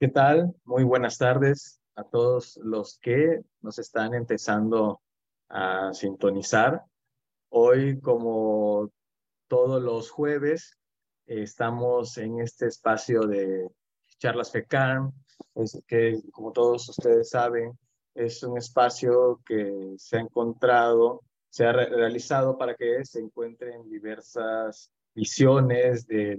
¿Qué tal? Muy buenas tardes a todos los que nos están empezando a sintonizar. Hoy, como todos los jueves, estamos en este espacio de charlas FECAM, es que como todos ustedes saben, es un espacio que se ha encontrado, se ha realizado para que se encuentren diversas visiones de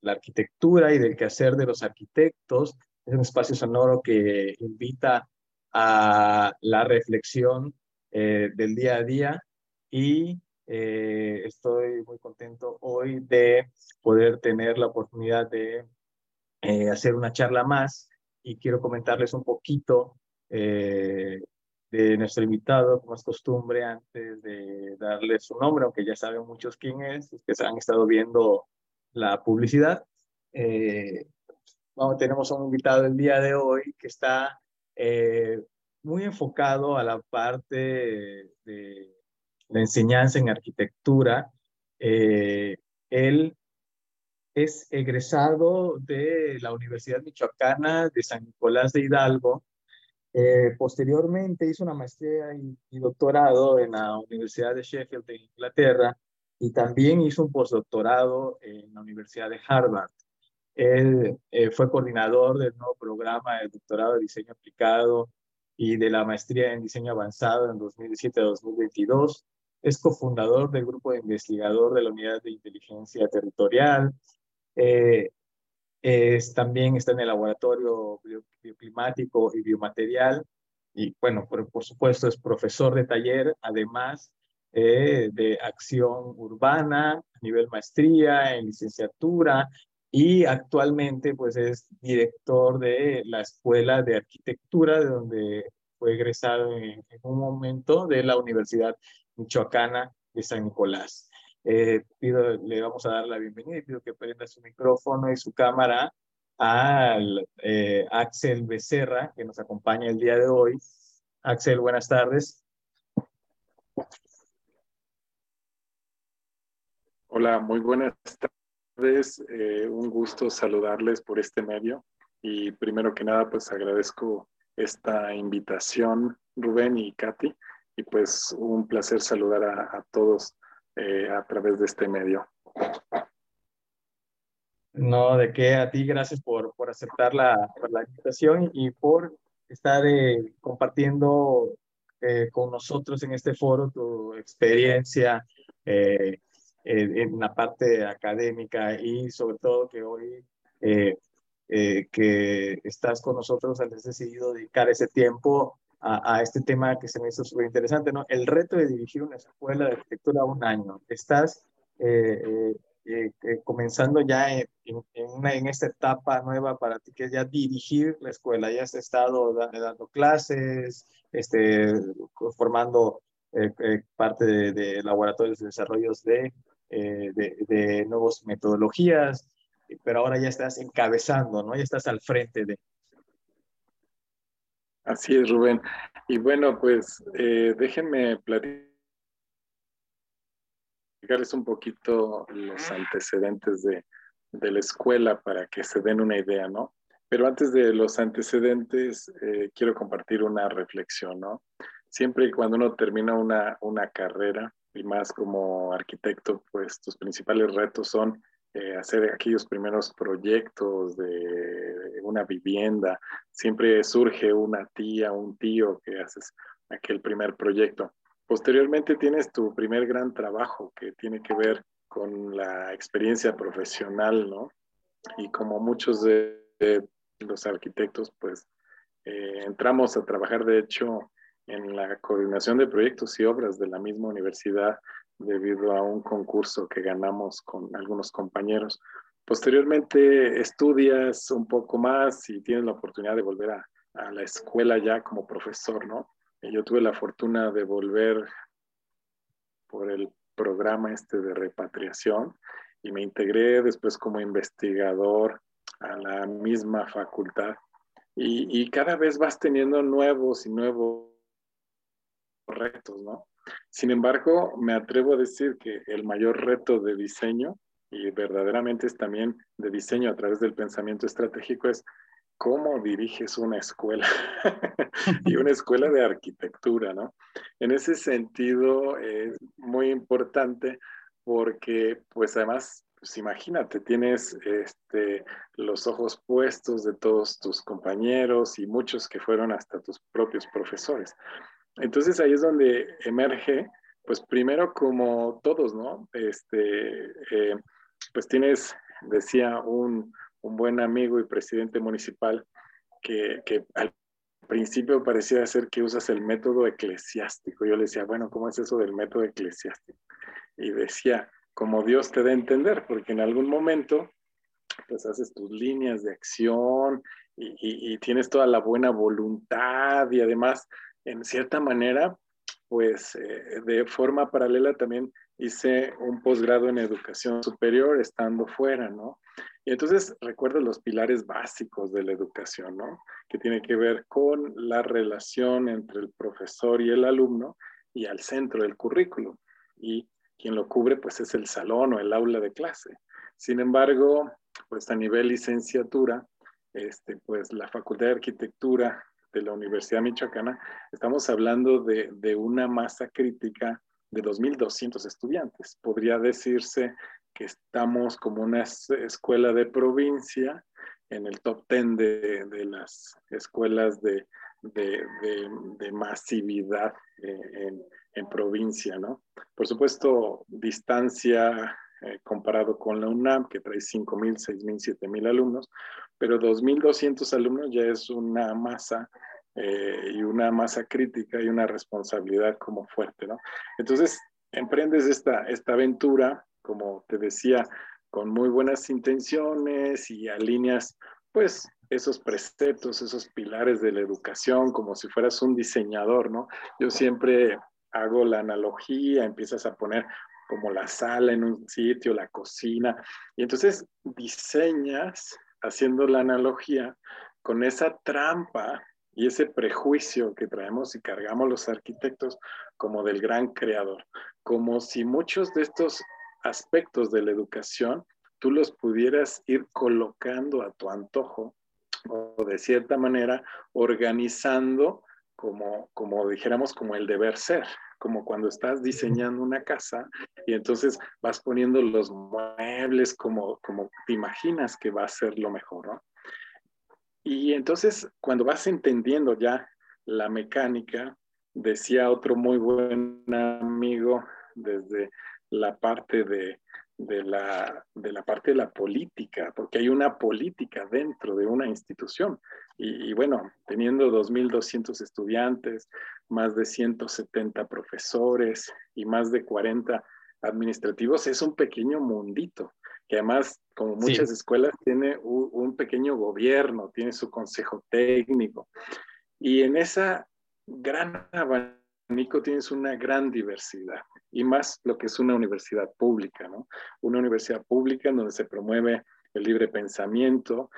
la arquitectura y del quehacer de los arquitectos es un espacio sonoro que invita a la reflexión eh, del día a día. Y eh, estoy muy contento hoy de poder tener la oportunidad de eh, hacer una charla más. Y quiero comentarles un poquito de nuestro invitado, como es costumbre, antes de darle su nombre, aunque ya saben muchos quién es, que se han estado viendo la publicidad tenemos un invitado el día de hoy que está eh, muy enfocado a la parte de la enseñanza en arquitectura. Eh, él es egresado de la Universidad Michoacana de San Nicolás de Hidalgo. Eh, posteriormente hizo una maestría y, y, doctorado en la Universidad de Sheffield de Inglaterra y también hizo un postdoctorado en la Universidad de Harvard. Él eh, fue coordinador del nuevo programa de doctorado de diseño aplicado y de la maestría en diseño avanzado en 2017-2022. Es cofundador del grupo de investigador de la Unidad de Inteligencia Territorial. Eh, es, también está en el laboratorio bioclimático y biomaterial. Y bueno, por, por supuesto es profesor de taller, además eh, de acción urbana a nivel maestría, en licenciatura y actualmente pues es director de la Escuela de Arquitectura, de donde fue egresado en, un momento de la Universidad Michoacana de San Nicolás. Eh, pido, le vamos a dar la bienvenida y pido que prenda su micrófono y su cámara al eh, Axel Becerra, que nos acompaña el día de hoy. Axel, buenas tardes. Hola, muy buenas tardes es eh, un gusto saludarles por este medio y primero que nada pues agradezco esta invitación Rubén y Katy y pues un placer saludar a, todos eh, a través de este medio. No, de qué a ti, gracias por, por aceptar la, la invitación y por estar eh, compartiendo con nosotros en este foro tu experiencia, en la parte académica y sobre todo que hoy eh, eh, que estás con nosotros, has decidido dedicar ese tiempo a, a este tema que se me hizo súper interesante, ¿no? El reto de dirigir una escuela de arquitectura un año. Estás eh, comenzando ya en, en, una, en, esta etapa nueva para ti, que es ya dirigir la escuela. Ya has estado dando clases, este, formando parte de, de, laboratorios de desarrollos de eh, de, de nuevas metodologías, pero ahora ya estás encabezando, ¿no? Ya estás al frente de... Así es, Rubén. Y bueno, pues eh, déjenme platicarles un poquito los antecedentes de, de, la escuela para que se den una idea, ¿no? Pero antes de los antecedentes, eh, quiero compartir una reflexión, ¿no? Siempre cuando uno termina una, una carrera, y más como arquitecto, pues tus principales retos son eh, hacer aquellos primeros proyectos de una vivienda. Siempre surge una tía, un tío que haces aquel primer proyecto. Posteriormente tienes tu primer gran trabajo que tiene que ver con la experiencia profesional, ¿no? Y como muchos de, los arquitectos, pues eh, entramos a trabajar, de hecho, en la coordinación de proyectos y obras de la misma universidad debido a un concurso que ganamos con algunos compañeros. Posteriormente estudias un poco más y tienes la oportunidad de volver a, a la escuela ya como profesor, ¿no? Yo tuve la fortuna de volver por el programa este de repatriación y me integré después como investigador a la misma facultad y, y cada vez vas teniendo nuevos y nuevos retos, ¿no? Sin embargo, me atrevo a decir que el mayor reto de diseño, y verdaderamente es también de diseño a través del pensamiento estratégico, es cómo diriges una escuela y una escuela de arquitectura, ¿no? En ese sentido es muy importante porque pues además, pues imagínate, tienes este, los ojos puestos de todos tus compañeros y muchos que fueron hasta tus propios profesores. Entonces ahí es donde emerge, pues primero como todos, ¿no? Este, eh, pues tienes, decía un, un, buen amigo y presidente municipal, que, que al principio parecía ser que usas el método eclesiástico. Yo le decía, bueno, ¿cómo es eso del método eclesiástico? Y decía, como Dios te dé a entender, porque en algún momento pues haces tus líneas de acción y, y, tienes toda la buena voluntad y además, en cierta manera, pues eh, de forma paralela también hice un posgrado en educación superior estando fuera, ¿no? Y entonces recuerdo los pilares básicos de la educación, ¿no? Que tiene que ver con la relación entre el profesor y el alumno y al centro del currículo. Y quien lo cubre, pues es el salón o el aula de clase. Sin embargo, pues a nivel licenciatura, este, pues la Facultad de Arquitectura de la Universidad Michoacana, estamos hablando de, de una masa crítica de 2.200 estudiantes. Podría decirse que estamos como una escuela de provincia en el top 10 de, de las escuelas de, de masividad eh, en, en, provincia, ¿no? Por supuesto, distancia eh, comparado con la UNAM, que trae 5.000, 6.000, 7.000 alumnos, pero 2.200 alumnos ya es una masa eh, y una masa crítica y una responsabilidad como fuerte, ¿no? Entonces, emprendes esta, esta aventura, como te decía, con muy buenas intenciones y alineas, pues, esos preceptos, esos pilares de la educación, como si fueras un diseñador, ¿no? Yo siempre hago la analogía, empiezas a poner como la sala en un sitio, la cocina, y entonces diseñas haciendo la analogía con esa trampa y ese prejuicio que traemos y cargamos los arquitectos como del gran creador, como si muchos de estos aspectos de la educación tú los pudieras ir colocando a tu antojo o de cierta manera organizando como, como dijéramos, como el deber ser, como cuando estás diseñando una casa y entonces vas poniendo los muebles como, como te imaginas que va a ser lo mejor, ¿no? Y entonces, cuando vas entendiendo ya la mecánica, decía otro muy buen amigo desde la parte de, la, de la parte de la política, porque hay una política dentro de una institución. Y, y bueno, teniendo 2.200 estudiantes, más de 170 profesores y más de 40 administrativos, es un pequeño mundito que además, como muchas escuelas, tiene un, pequeño gobierno, tiene su consejo técnico. Y en esa gran abanico tienes una gran diversidad y más lo que es una universidad pública, ¿no? Una universidad pública en donde se promueve el libre pensamiento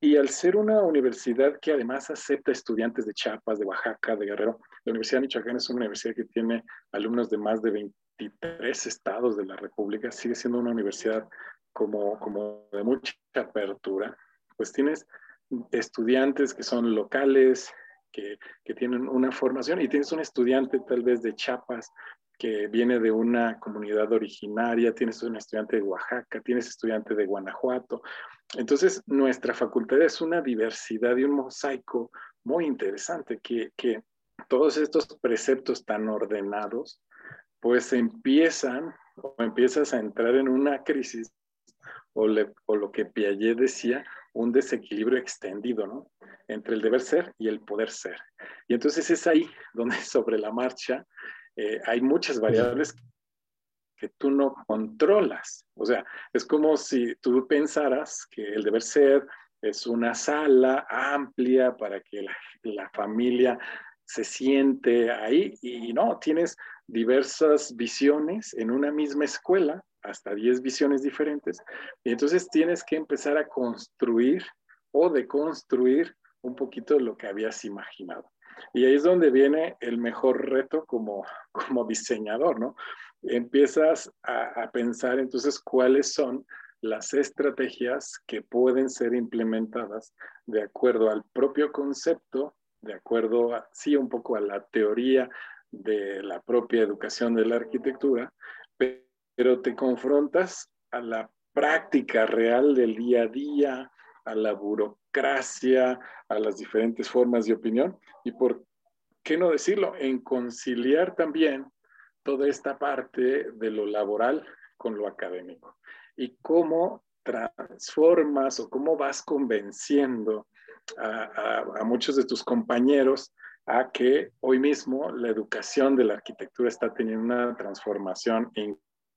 y al ser una universidad que además acepta estudiantes de Chiapas, de Oaxaca, de Guerrero, la Universidad de Michoacán es una universidad que tiene alumnos de más de 23 estados de la República, sigue siendo una universidad como, como de mucha apertura, pues tienes estudiantes que son locales, que, que, tienen una formación y tienes un estudiante tal vez de Chiapas que viene de una comunidad originaria, tienes un estudiante de Oaxaca, tienes estudiante de Guanajuato. Entonces, nuestra facultad es una diversidad y un mosaico muy interesante que, que todos estos preceptos tan ordenados, pues empiezan o empiezas a entrar en una crisis o, lo que Piaget decía, un desequilibrio extendido, ¿no? Entre el deber ser y el poder ser. Y entonces es ahí donde sobre la marcha eh, hay muchas variables que tú no controlas. O sea, es como si tú pensaras que el deber ser es una sala amplia para que la, la familia se siente ahí y no, tienes diversas visiones en una misma escuela hasta 10 visiones diferentes. Y entonces tienes que empezar a construir o deconstruir un poquito lo que habías imaginado. Y ahí es donde viene el mejor reto como, como diseñador, ¿no? Empiezas a, a pensar entonces cuáles son las estrategias que pueden ser implementadas de acuerdo al propio concepto, de acuerdo, sí, un poco a la teoría de la propia educación de la arquitectura, pero te confrontas a la práctica real del día a día, a la burocracia, a las diferentes formas de opinión y por qué no decirlo, en conciliar también toda esta parte de lo laboral con lo académico. Y cómo transformas o cómo vas convenciendo a, a, muchos de tus compañeros a que hoy mismo la educación de la arquitectura está teniendo una transformación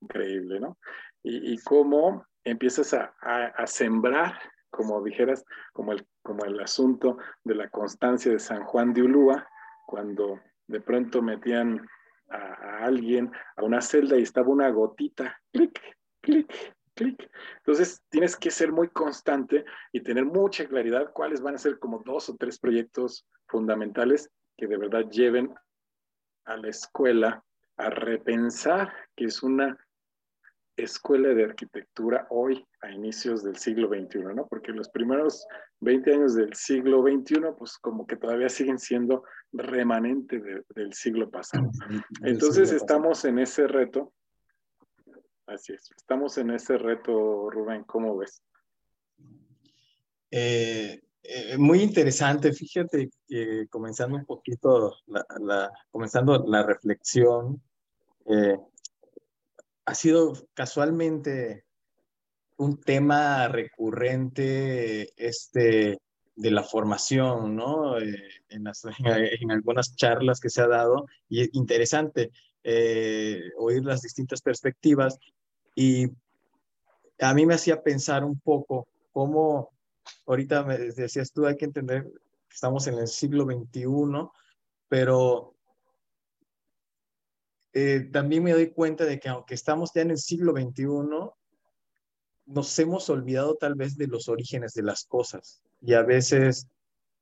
increíble, ¿no? Y, cómo empiezas a, a, sembrar, como dijeras, como el, como el asunto de la constancia de San Juan de Ulúa, cuando de pronto metían a, alguien a una celda y estaba una gotita, clic, clic, clic. Entonces tienes que ser muy constante y tener mucha claridad cuáles van a ser como dos o tres proyectos fundamentales que de verdad lleven a la escuela a repensar que es una escuela de arquitectura hoy a inicios del siglo XXI, ¿no? Porque los primeros 20 años del siglo XXI, pues como que todavía siguen siendo remanente del siglo pasado. Entonces estamos en ese reto. Así es, estamos en ese reto, Rubén, ¿cómo ves? Eh, eh, muy interesante, fíjate que comenzando un poquito, la, comenzando la reflexión, eh, ha sido casualmente un tema recurrente este, de la formación, ¿no? Eh, en, en, algunas charlas que se ha dado y es interesante eh, oír las distintas perspectivas y a mí me hacía pensar un poco cómo, ahorita me decías tú, hay que entender que estamos en el siglo XXI, pero eh, también me doy cuenta de que aunque estamos ya en el siglo XXI, nos hemos olvidado tal vez de los orígenes de las cosas y a veces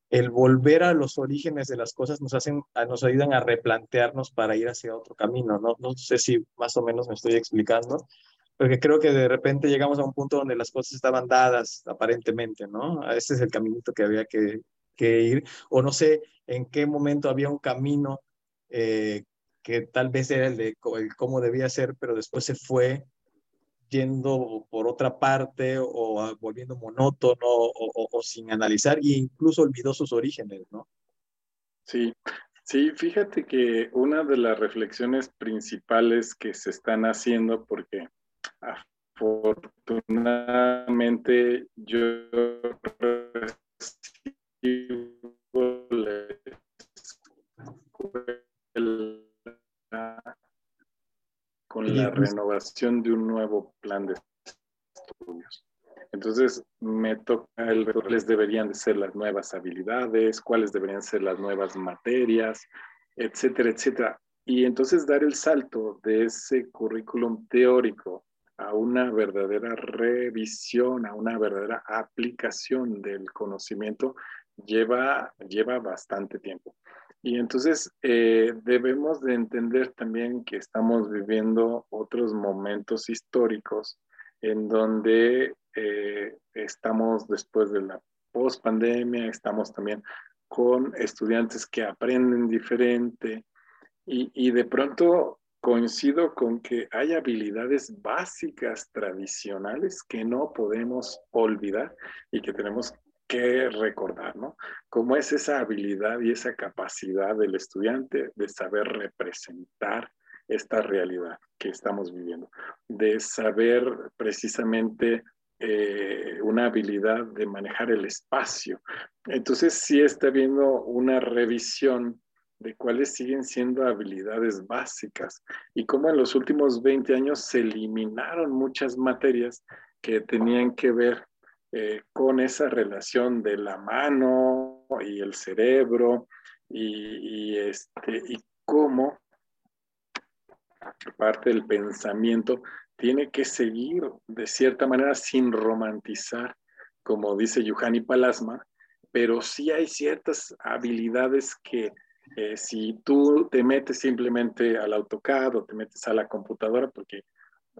el volver a los orígenes de las cosas nos hacen, nos ayudan a replantearnos para ir hacia otro camino. No, no sé si más o menos me estoy explicando, porque creo que de repente llegamos a un punto donde las cosas estaban dadas aparentemente, ¿no? Ese es el caminito que había que, que ir, o no sé en qué momento había un camino eh, que tal vez era el de el cómo debía ser, pero después se fue yendo por otra parte o volviendo monótono o, sin analizar e incluso olvidó sus orígenes, ¿no? Sí, sí, fíjate que una de las reflexiones principales que se están haciendo, porque afortunadamente yo recibo la con la renovación de un nuevo plan de estudios. Entonces, me toca el ver cuáles deberían de ser las nuevas habilidades, cuáles deberían ser las nuevas materias, etcétera, etcétera. Y entonces dar el salto de ese currículum teórico a una verdadera revisión, a una verdadera aplicación del conocimiento, lleva, lleva bastante tiempo. Y entonces eh, debemos de entender también que estamos viviendo otros momentos históricos en donde eh, estamos después de la post-pandemia, estamos también con estudiantes que aprenden diferente y, y de pronto coincido con que hay habilidades básicas tradicionales que no podemos olvidar y que tenemos que recordar, ¿no? Cómo es esa habilidad y esa capacidad del estudiante de saber representar esta realidad que estamos viviendo, de saber precisamente eh, una habilidad de manejar el espacio. Entonces sí está viendo una revisión de cuáles siguen siendo habilidades básicas y cómo en los últimos 20 años se eliminaron muchas materias que tenían que ver eh, con esa relación de la mano y el cerebro y, este, y cómo parte del pensamiento tiene que seguir de cierta manera sin romantizar, como dice Yuhani Palasma, pero sí hay ciertas habilidades que eh, si tú te metes simplemente al AutoCAD o te metes a la computadora, porque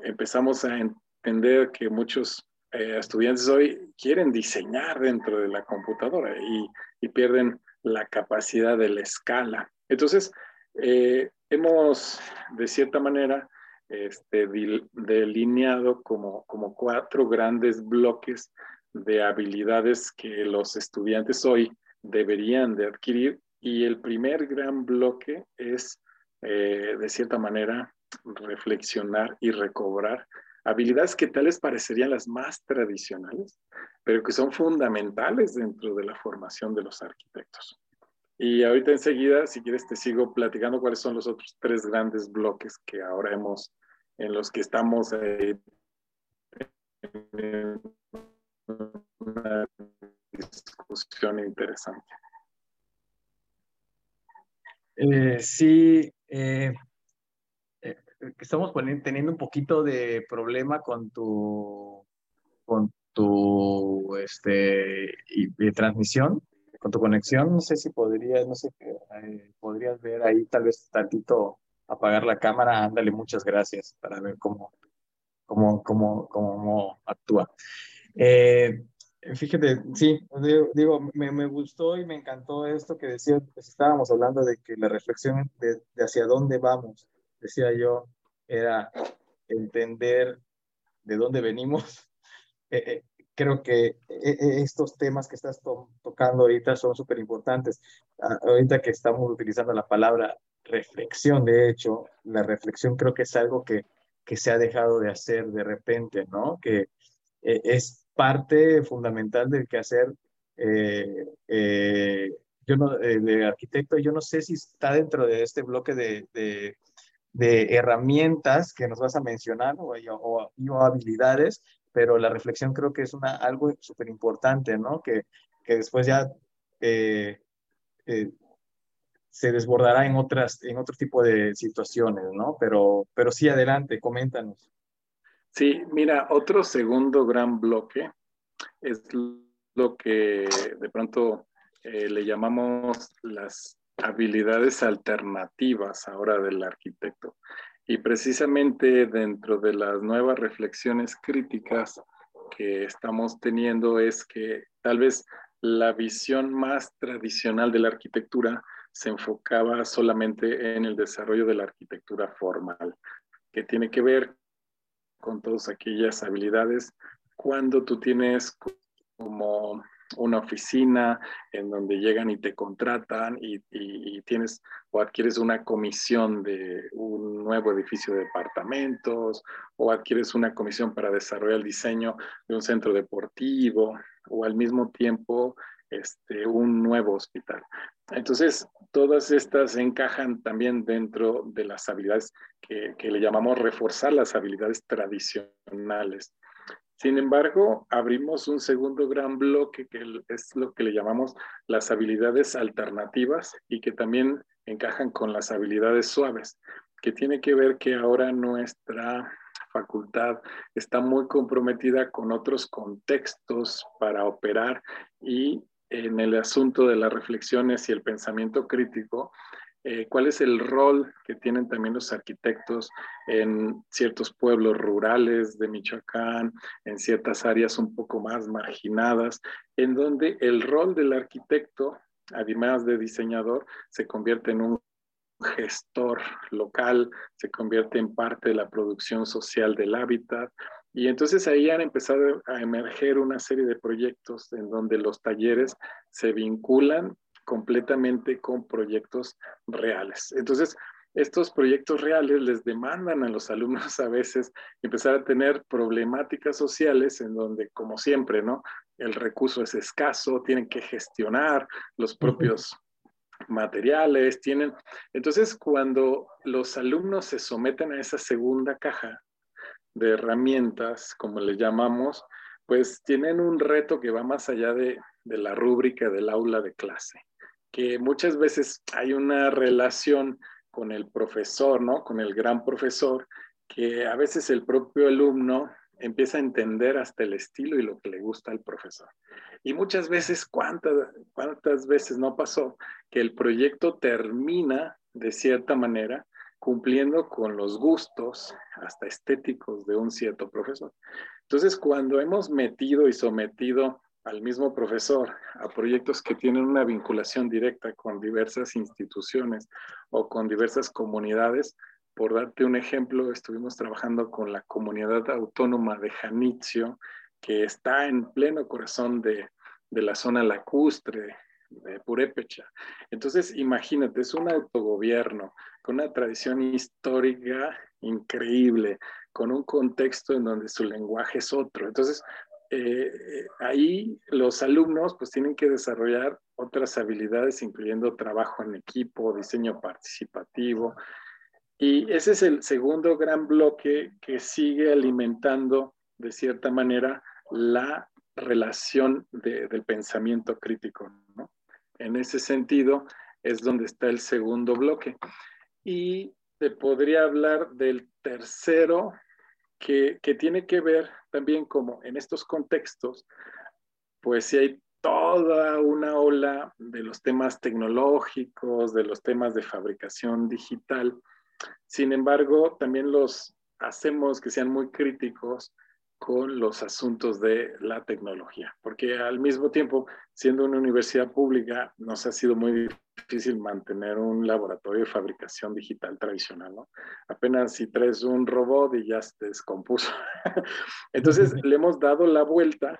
empezamos a entender que muchos eh, estudiantes hoy quieren diseñar dentro de la computadora y, pierden la capacidad de la escala. Entonces, eh, hemos, de cierta manera, este, delineado como, como cuatro grandes bloques de habilidades que los estudiantes hoy deberían de adquirir y el primer gran bloque es, eh, de cierta manera, reflexionar y recobrar habilidades que tales parecerían las más tradicionales, pero que son fundamentales dentro de la formación de los arquitectos. Y ahorita enseguida, si quieres, te sigo platicando cuáles son los otros tres grandes bloques que ahora hemos, en los que estamos eh, en una discusión interesante. Eh, sí, eh, estamos teniendo un poquito de problema con tu, con tu este, transmisión, con tu conexión. No sé si podrías, no sé, eh, podrías ver ahí tal vez tantito apagar la cámara. Ándale, muchas gracias para ver cómo, cómo, cómo, cómo actúa. Eh, fíjate, sí, digo, me, me, gustó y me encantó esto que decía, pues estábamos hablando de que la reflexión de, de hacia dónde vamos decía yo, era entender de dónde venimos. Eh, eh, creo que eh, estos temas que estás tocando ahorita son súper importantes. Ah, ahorita que estamos utilizando la palabra reflexión, de hecho, la reflexión creo que es algo que, que se ha dejado de hacer de repente, ¿no? Que es parte fundamental del quehacer yo no, de arquitecto, yo no sé si está dentro de este bloque de, de herramientas que nos vas a mencionar o, o, habilidades, pero la reflexión creo que es una, algo súper importante, ¿no? Que, que después ya eh, eh, se desbordará en, otras, en otro tipo de situaciones, ¿no? Pero, pero sí, adelante, coméntanos. Sí, mira, otro segundo gran bloque es lo que de pronto eh, le llamamos las habilidades alternativas ahora del arquitecto. Y precisamente dentro de las nuevas reflexiones críticas que estamos teniendo es que tal vez la visión más tradicional de la arquitectura se enfocaba solamente en el desarrollo de la arquitectura formal, que tiene que ver con todas aquellas habilidades cuando tú tienes como una oficina en donde llegan y te contratan y, tienes o adquieres una comisión de un nuevo edificio de departamentos o adquieres una comisión para desarrollar el diseño de un centro deportivo o al mismo tiempo este, un nuevo hospital. Entonces, todas estas encajan también dentro de las habilidades que, que le llamamos reforzar las habilidades tradicionales sin embargo, abrimos un segundo gran bloque que es lo que le llamamos las habilidades alternativas y que también encajan con las habilidades suaves, que tiene que ver que ahora nuestra facultad está muy comprometida con otros contextos para operar y en el asunto de las reflexiones y el pensamiento crítico, eh, cuál es el rol que tienen también los arquitectos en ciertos pueblos rurales de Michoacán, en ciertas áreas un poco más marginadas, en donde el rol del arquitecto, además de diseñador, se convierte en un gestor local, se convierte en parte de la producción social del hábitat. Y entonces ahí han empezado a emerger una serie de proyectos en donde los talleres se vinculan completamente con proyectos reales. Entonces, estos proyectos reales les demandan a los alumnos a veces empezar a tener problemáticas sociales en donde, como siempre, ¿no? El recurso es escaso, tienen que gestionar los propios materiales, tienen... Entonces, cuando los alumnos se someten a esa segunda caja de herramientas, como le llamamos, pues tienen un reto que va más allá de, de la rúbrica del aula de clase que muchas veces hay una relación con el profesor, ¿no? Con el gran profesor, que a veces el propio alumno empieza a entender hasta el estilo y lo que le gusta al profesor. Y muchas veces, ¿cuántas, cuántas veces no pasó que el proyecto termina de cierta manera cumpliendo con los gustos hasta estéticos de un cierto profesor. Entonces, cuando hemos metido y sometido al mismo profesor a proyectos que tienen una vinculación directa con diversas instituciones o con diversas comunidades, por darte un ejemplo, estuvimos trabajando con la comunidad autónoma de Janitzio, que está en pleno corazón de, de la zona lacustre, Purépecha. Entonces, imagínate, es un autogobierno con una tradición histórica increíble, con un contexto en donde su lenguaje es otro. Entonces, eh, ahí los alumnos pues tienen que desarrollar otras habilidades, incluyendo trabajo en equipo, diseño participativo. Y ese es el segundo gran bloque que sigue alimentando de cierta manera la relación del pensamiento crítico. ¿no? En ese sentido es donde está el segundo bloque. Y te podría hablar del tercero, que, que tiene que ver también como en estos contextos, pues si hay toda una ola de los temas tecnológicos, de los temas de fabricación digital. Sin embargo, también los hacemos que sean muy críticos con los asuntos de la tecnología, porque al mismo tiempo, siendo una universidad pública, nos ha sido muy difícil mantener un laboratorio de fabricación digital tradicional, ¿no? Apenas si traes un robot y ya se descompuso. Entonces, le hemos dado la vuelta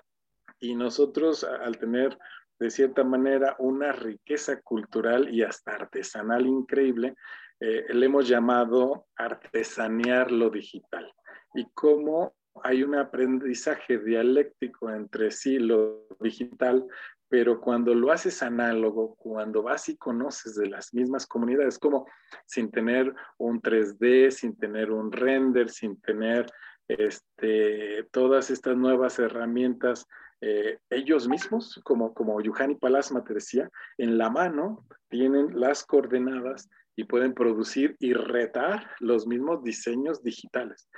y nosotros, al tener de cierta manera una riqueza cultural y hasta artesanal increíble, eh, le hemos llamado artesanear lo digital y cómo hay un aprendizaje dialéctico entre sí, lo digital, pero cuando lo haces análogo, cuando vas y conoces de las mismas comunidades, como sin tener un 3D, sin tener un render, sin tener este, todas estas nuevas herramientas, eh, ellos mismos, como, como Yuhani Palasma te decía, en la mano tienen las coordenadas y pueden producir y retar los mismos diseños digitales.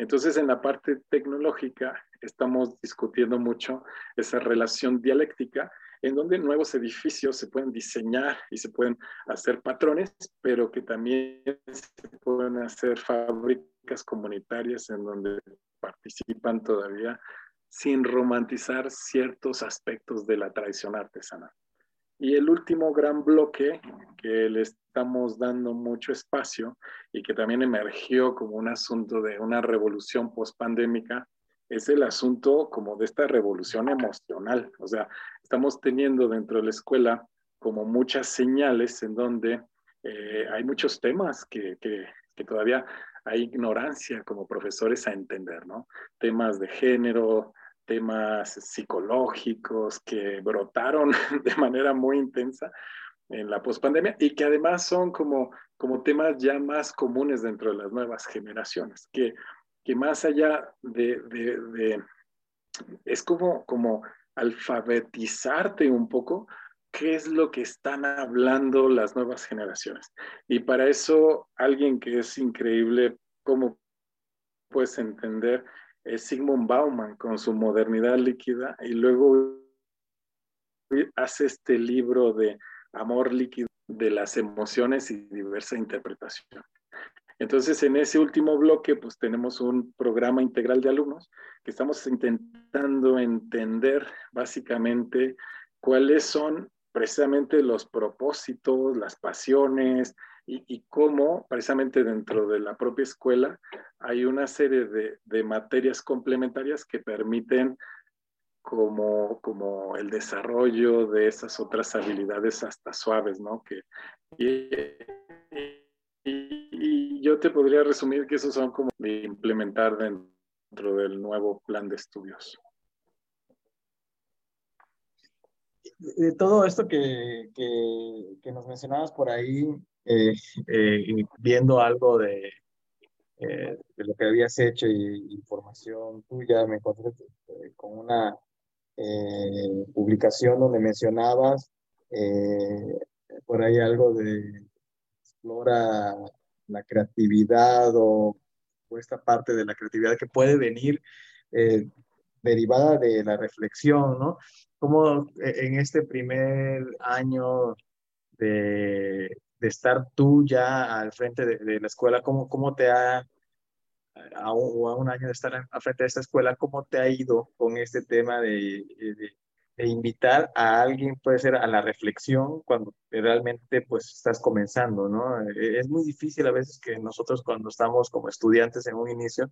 Entonces, en la parte tecnológica estamos discutiendo mucho esa relación dialéctica en donde nuevos edificios se pueden diseñar y se pueden hacer patrones, pero que también se pueden hacer fábricas comunitarias en donde participan todavía sin romantizar ciertos aspectos de la tradición artesanal. Y el último gran bloque que le estamos dando mucho espacio y que también emergió como un asunto de una revolución post-pandémica es el asunto como de esta revolución emocional. O sea, estamos teniendo dentro de la escuela como muchas señales en donde eh, hay muchos temas que, que, que todavía hay ignorancia como profesores a entender, ¿no? Temas de género, temas psicológicos que brotaron de manera muy intensa en la pospandemia y que además son como, como temas ya más comunes dentro de las nuevas generaciones, que, que más allá de, de, es como, como alfabetizarte un poco qué es lo que están hablando las nuevas generaciones. Y para eso, alguien que es increíble, cómo puedes entender Sigmund Bauman con su modernidad líquida y luego hace este libro de amor líquido de las emociones y diversa interpretación. Entonces, en ese último bloque, pues tenemos un programa integral de alumnos que estamos intentando entender básicamente cuáles son precisamente los propósitos, las pasiones, y, cómo precisamente dentro de la propia escuela hay una serie de, materias complementarias que permiten como, como el desarrollo de esas otras habilidades hasta suaves, ¿no? Que, y, yo te podría resumir que esos son como de implementar dentro del nuevo plan de estudios. De todo esto que, que, que nos mencionabas por ahí, eh, eh, viendo algo de, eh, de, lo que habías hecho y información tuya, me encontré con una publicación donde mencionabas por ahí algo de explora la creatividad o, o esta parte de la creatividad que puede venir derivada de la reflexión, ¿no? Como en este primer año de, estar tú ya al frente de, la escuela, ¿cómo, cómo te ha, a un, a un año de estar al frente de esta escuela, cómo te ha ido con este tema de, de, invitar a alguien, puede ser a la reflexión cuando realmente pues estás comenzando, ¿no? E, es muy difícil a veces que nosotros cuando estamos como estudiantes en un inicio,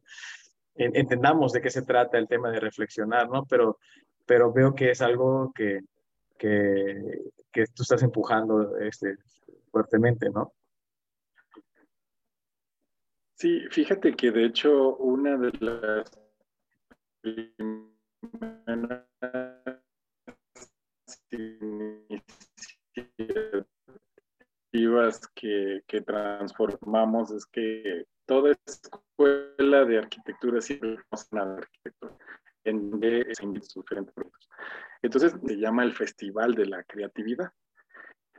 entendamos de qué se trata el tema de reflexionar, ¿no? Pero, pero veo que es algo que, que, que tú estás empujando este, fuertemente, ¿no? Sí, fíjate que de hecho una de las iniciativas que, que transformamos es que toda escuela de arquitectura siempre en arquitectura en diferentes proyectos. Entonces se llama el Festival de la Creatividad.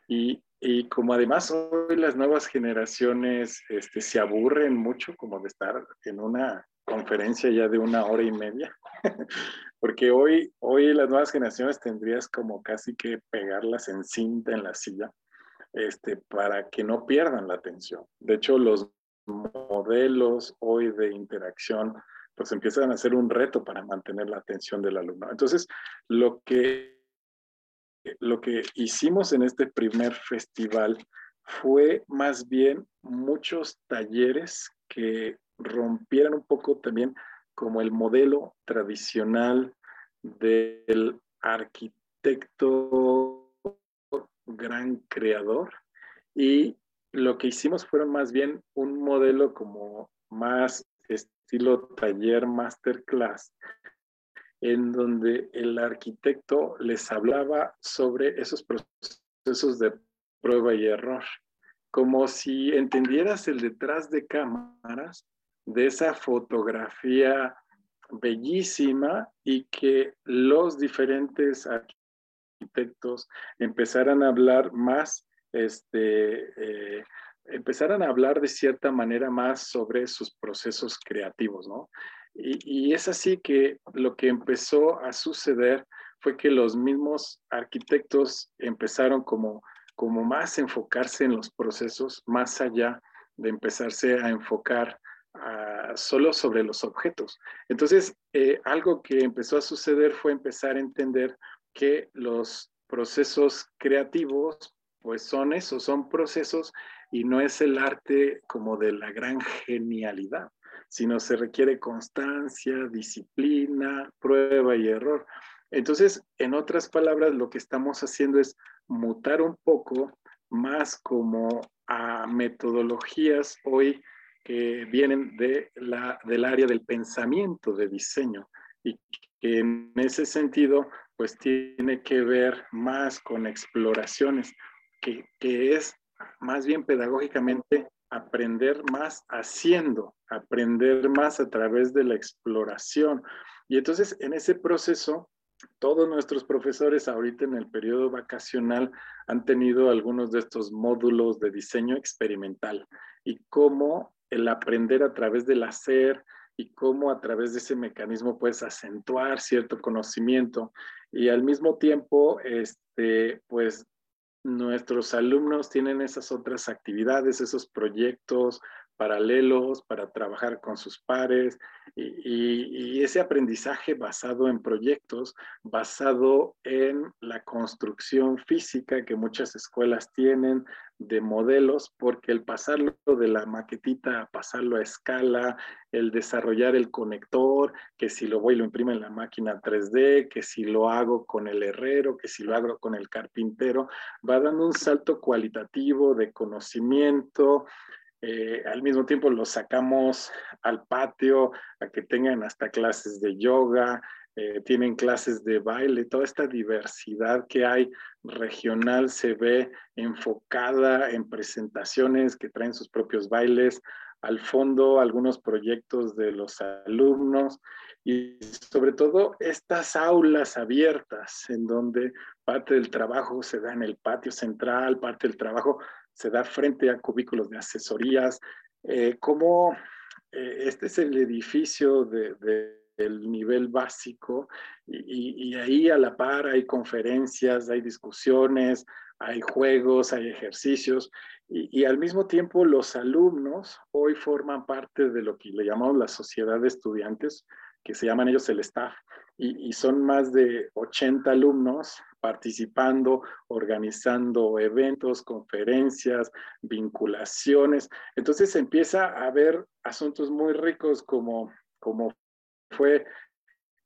Y, y, como además hoy las nuevas generaciones este, se aburren mucho como de estar en una conferencia ya de una hora y media, porque hoy, hoy las nuevas generaciones tendrías como casi que pegarlas en cinta en la silla este, para que no pierdan la atención. De hecho, los modelos hoy de interacción pues empiezan a ser un reto para mantener la atención del alumno. Entonces, lo que, lo que hicimos en este primer festival fue más bien muchos talleres que rompieran un poco también como el modelo tradicional del arquitecto gran creador. Y lo que hicimos fueron más bien un modelo como más estilo taller masterclass, en donde el arquitecto les hablaba sobre esos procesos de prueba y error, como si entendieras el detrás de cámaras de esa fotografía bellísima y que los diferentes arquitectos empezaran a hablar más este, eh, empezaran a hablar de cierta manera más sobre sus procesos creativos, ¿no? Y, es así que lo que empezó a suceder fue que los mismos arquitectos empezaron como, como más enfocarse en los procesos, más allá de empezarse a enfocar ah, solo sobre los objetos. Entonces, eh, algo que empezó a suceder fue empezar a entender que los procesos creativos, pues son esos, son procesos y no es el arte como de la gran genialidad, sino se requiere constancia, disciplina, prueba y error. Entonces, en otras palabras, lo que estamos haciendo es mutar un poco más como a metodologías hoy que vienen de la, del área del pensamiento de diseño y que en ese sentido pues tiene que ver más con exploraciones, que, que es más bien pedagógicamente aprender más haciendo, aprender más a través de la exploración. Y entonces en ese proceso, todos nuestros profesores ahorita en el periodo vacacional han tenido algunos de estos módulos de diseño experimental y cómo el aprender a través del hacer y cómo a través de ese mecanismo puedes acentuar cierto conocimiento y al mismo tiempo, este, pues nuestros alumnos tienen esas otras actividades, esos proyectos paralelos para trabajar con sus pares y, ese aprendizaje basado en proyectos, basado en la construcción física que muchas escuelas tienen de modelos, porque el pasarlo de la maquetita a pasarlo a escala, el desarrollar el conector, que si lo voy lo imprimo en la máquina 3D, que si lo hago con el herrero, que si lo hago con el carpintero, va dando un salto cualitativo de conocimiento, eh, al mismo tiempo los sacamos al patio a que tengan hasta clases de yoga, eh, tienen clases de baile, toda esta diversidad que hay regional se ve enfocada en presentaciones que traen sus propios bailes, al fondo algunos proyectos de los alumnos y sobre todo estas aulas abiertas en donde parte del trabajo se da en el patio central, parte del trabajo se da frente a cubículos de asesorías, eh, como eh, este es el edificio de, el nivel básico y, ahí a la par hay conferencias, hay discusiones, hay juegos, hay ejercicios y, al mismo tiempo los alumnos hoy forman parte de lo que le llamamos la sociedad de estudiantes, que se llaman ellos el staff y, son más de 80 alumnos participando, organizando eventos, conferencias, vinculaciones. Entonces empieza a haber asuntos muy ricos como, como fue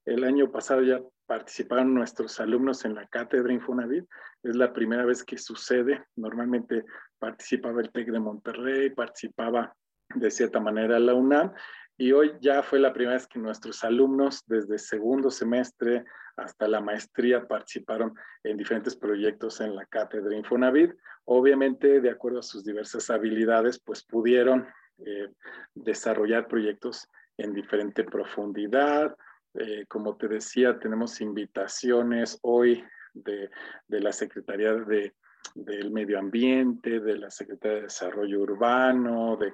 el año pasado ya participaron nuestros alumnos en la cátedra Infonavit. Es la primera vez que sucede. Normalmente participaba el TEC de Monterrey, participaba de cierta manera la UNAM y hoy ya fue la primera vez que nuestros alumnos desde segundo semestre hasta la maestría participaron en diferentes proyectos en la cátedra Infonavit. Obviamente, de acuerdo a sus diversas habilidades, pues pudieron eh, desarrollar proyectos en diferente profundidad. Eh, como te decía, tenemos invitaciones hoy de, la Secretaría de, del Medio Ambiente, de la Secretaría de Desarrollo Urbano, de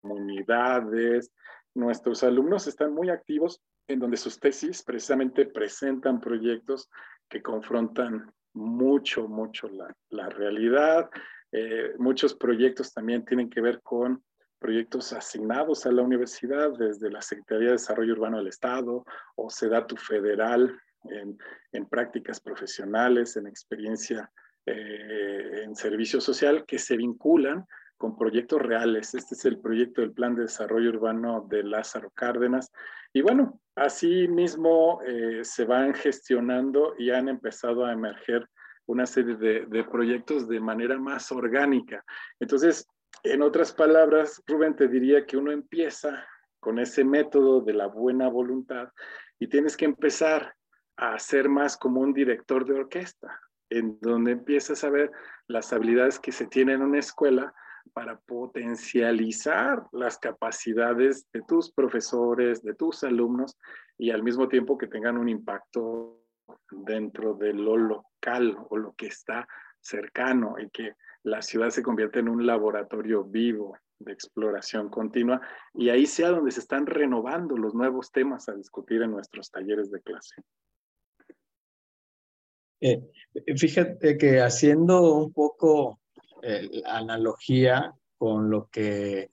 comunidades. Nuestros alumnos están muy activos en donde sus tesis precisamente presentan proyectos que confrontan mucho, mucho la, realidad. Eh, muchos proyectos también tienen que ver con proyectos asignados a la universidad desde la Secretaría de Desarrollo Urbano del Estado o SEDATU Federal en, en prácticas profesionales, en experiencia eh, en servicio social que se vinculan con proyectos reales. Este es el proyecto del Plan de Desarrollo Urbano de Lázaro Cárdenas. Y bueno, así mismo eh, se van gestionando y han empezado a emerger una serie de, de proyectos de manera más orgánica. Entonces, en otras palabras, Rubén, te diría que uno empieza con ese método de la buena voluntad y tienes que empezar a ser más como un director de orquesta, en donde empiezas a ver las habilidades que se tienen en una escuela para potencializar las capacidades de tus profesores, de tus alumnos y al mismo tiempo que tengan un impacto dentro de lo local o lo que está cercano y que la ciudad se convierte en un laboratorio vivo de exploración continua y ahí sea donde se están renovando los nuevos temas a discutir en nuestros talleres de clase. Eh, fíjate que haciendo un poco eh, analogía con lo que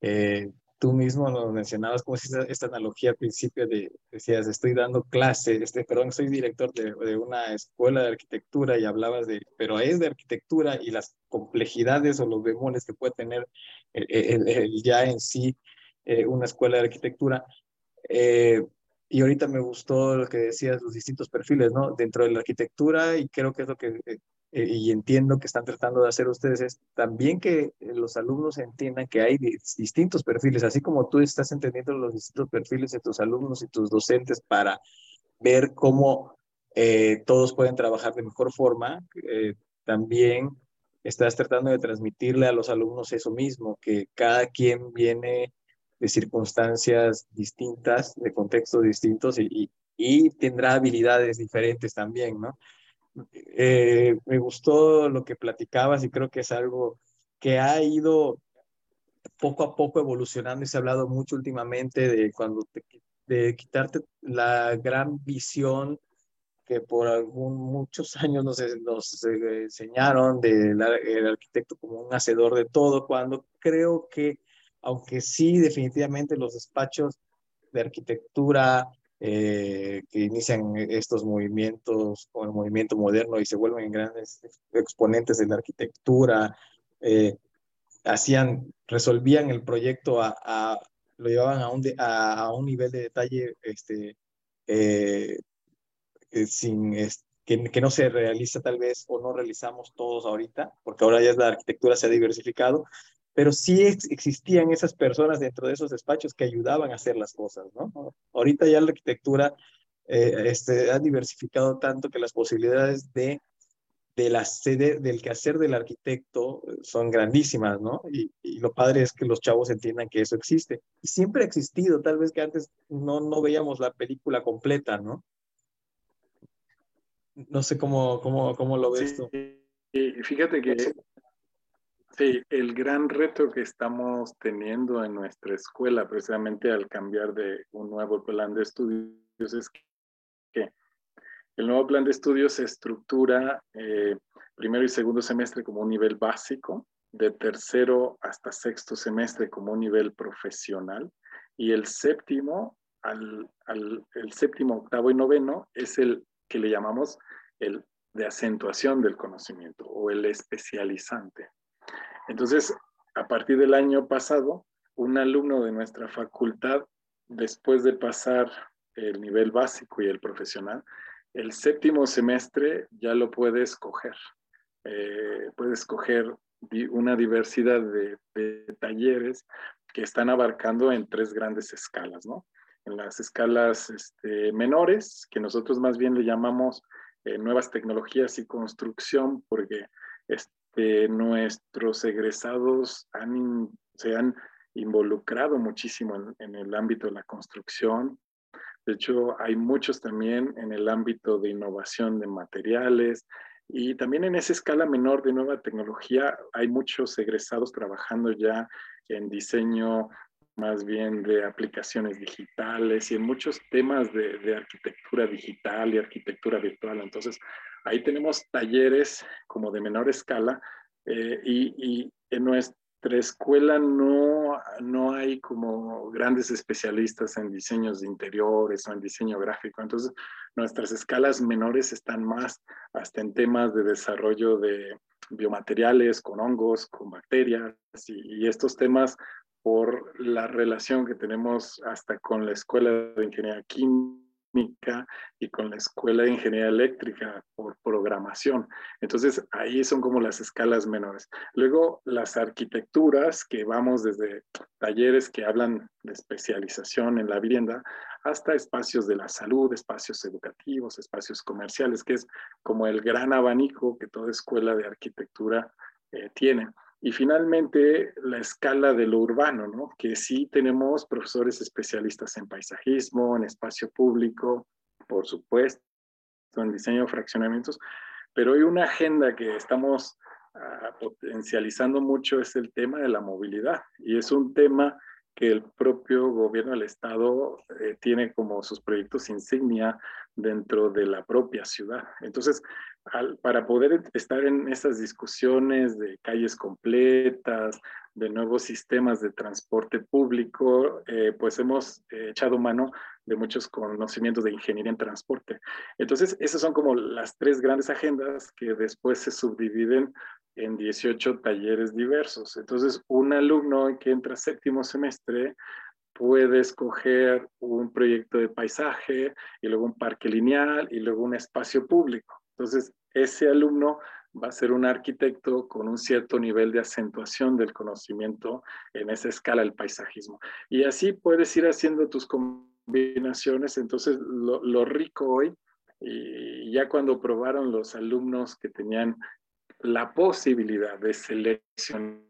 eh, tú mismo nos mencionabas, como si esta, analogía al principio de, decías, estoy dando clase, este, perdón, soy director de, de, una escuela de arquitectura y hablabas de, pero es de arquitectura y las complejidades o los bemoles que puede tener el, ya en sí eh, una escuela de arquitectura. Eh, y ahorita me gustó lo que decías, los distintos perfiles, ¿no? Dentro de la arquitectura, y creo que es lo que eh, eh, y entiendo que están tratando de hacer ustedes es también que los alumnos entiendan que hay distintos perfiles, así como tú estás entendiendo los distintos perfiles de tus alumnos y tus docentes para ver cómo eh, todos pueden trabajar de mejor forma, eh, también estás tratando de transmitirle a los alumnos eso mismo, que cada quien viene de circunstancias distintas, de contextos distintos y, y tendrá habilidades diferentes también, ¿no? Eh, me gustó lo que platicabas y creo que es algo que ha ido poco a poco evolucionando y se ha hablado mucho últimamente de cuando de quitarte la gran visión que por algún, muchos años nos, nos enseñaron del arquitecto como un hacedor de todo, cuando creo que, aunque sí, definitivamente los despachos de arquitectura eh, que inician estos movimientos con el movimiento moderno y se vuelven grandes exponentes de la arquitectura, eh, hacían, resolvían el proyecto a, lo llevaban a un, a, un nivel de detalle este, eh, sin, que, que, no se realiza tal vez o no realizamos todos ahorita, porque ahora ya la arquitectura se ha diversificado, pero sí existían esas personas dentro de esos despachos que ayudaban a hacer las cosas, ¿no? Ahorita ya la arquitectura eh, este, ha diversificado tanto que las posibilidades de, de la sede, del quehacer del arquitecto eh, son grandísimas, ¿no? Y, y, lo padre es que los chavos entiendan que eso existe. Y siempre ha existido, tal vez que antes no, no veíamos la película completa, ¿no? No sé cómo, cómo, cómo lo ves tú. Y fíjate que Sí, el gran reto que estamos teniendo en nuestra escuela, precisamente al cambiar de un nuevo plan de estudios, es que el nuevo plan de estudios se estructura eh, primero y segundo semestre como un nivel básico, de tercero hasta sexto semestre como un nivel profesional, y el séptimo, al, el séptimo, octavo y noveno es el que le llamamos el de acentuación del conocimiento o el especializante. Entonces, a partir del año pasado, un alumno de nuestra facultad, después de pasar el nivel básico y el profesional, el séptimo semestre ya lo puede escoger. Eh, puede escoger una diversidad de, talleres que están abarcando en tres grandes escalas, ¿no? En las escalas este, menores, que nosotros más bien le llamamos eh, nuevas tecnologías y construcción, porque nuestros egresados se han involucrado muchísimo en, el ámbito de la construcción. De hecho, hay muchos también en el ámbito de innovación de materiales, y también en esa escala menor de nueva tecnología hay muchos egresados trabajando ya en diseño más bien de aplicaciones digitales y en muchos temas de, arquitectura digital y arquitectura virtual. Entonces, ahí tenemos talleres como de menor escala eh, y, y, en nuestra escuela no, no hay como grandes especialistas en diseños de interiores o en diseño gráfico. Entonces, nuestras escalas menores están más hasta en temas de desarrollo de biomateriales con hongos, con bacterias y, y estos temas por la relación que tenemos hasta con la Escuela de Ingeniería Química y con la Escuela de Ingeniería Eléctrica por programación. Entonces, ahí son como las escalas menores. Luego, las arquitecturas, que vamos desde talleres que hablan de especialización en la vivienda hasta espacios de la salud, espacios educativos, espacios comerciales, que es como el gran abanico que toda escuela de arquitectura eh, tiene. Y finalmente, la escala de lo urbano, ¿no? que sí tenemos profesores especialistas en paisajismo, en espacio público, por supuesto, en diseño de fraccionamientos, pero hay una agenda que estamos uh, potencializando mucho, es el tema de la movilidad, y es un tema que el propio gobierno del estado eh, tiene como sus proyectos insignia dentro de la propia ciudad. Entonces, para poder estar en esas discusiones de calles completas, de nuevos sistemas de transporte público, eh, pues hemos echado mano de muchos conocimientos de ingeniería en transporte. Entonces, esas son como las tres grandes agendas que después se subdividen en 18 talleres diversos. Entonces, un alumno que entra séptimo semestre puede escoger un proyecto de paisaje y luego un parque lineal y luego un espacio público. Entonces, ese alumno va a ser un arquitecto con un cierto nivel de acentuación del conocimiento en esa escala del paisajismo. Y así puedes ir haciendo tus combinaciones. Entonces, lo, rico hoy, y ya cuando probaron los alumnos que tenían la posibilidad de seleccionar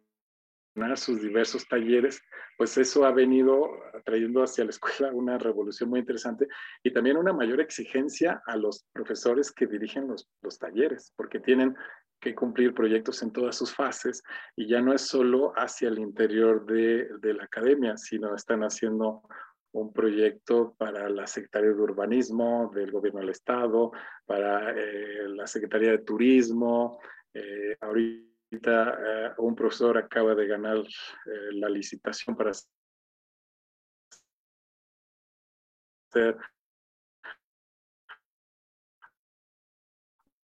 sus diversos talleres, pues eso ha venido trayendo hacia la escuela una revolución muy interesante y también una mayor exigencia a los profesores que dirigen los, los talleres, porque tienen que cumplir proyectos en todas sus fases y ya no es solo hacia el interior de, de la academia, sino están haciendo un proyecto para la Secretaría de Urbanismo del Gobierno del Estado, para eh, la Secretaría de Turismo. Eh, ahorita eh, un profesor acaba de ganar eh, la licitación para hacer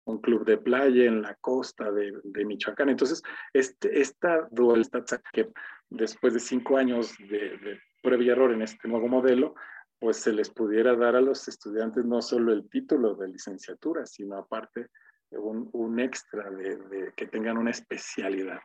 un club de playa en la costa de, Michoacán. Entonces, este, esta dualidad que después de cinco años de, de prueba y error en este nuevo modelo, pues se les pudiera dar a los estudiantes no solo el título de licenciatura, sino aparte un, extra de, que tengan una especialidad.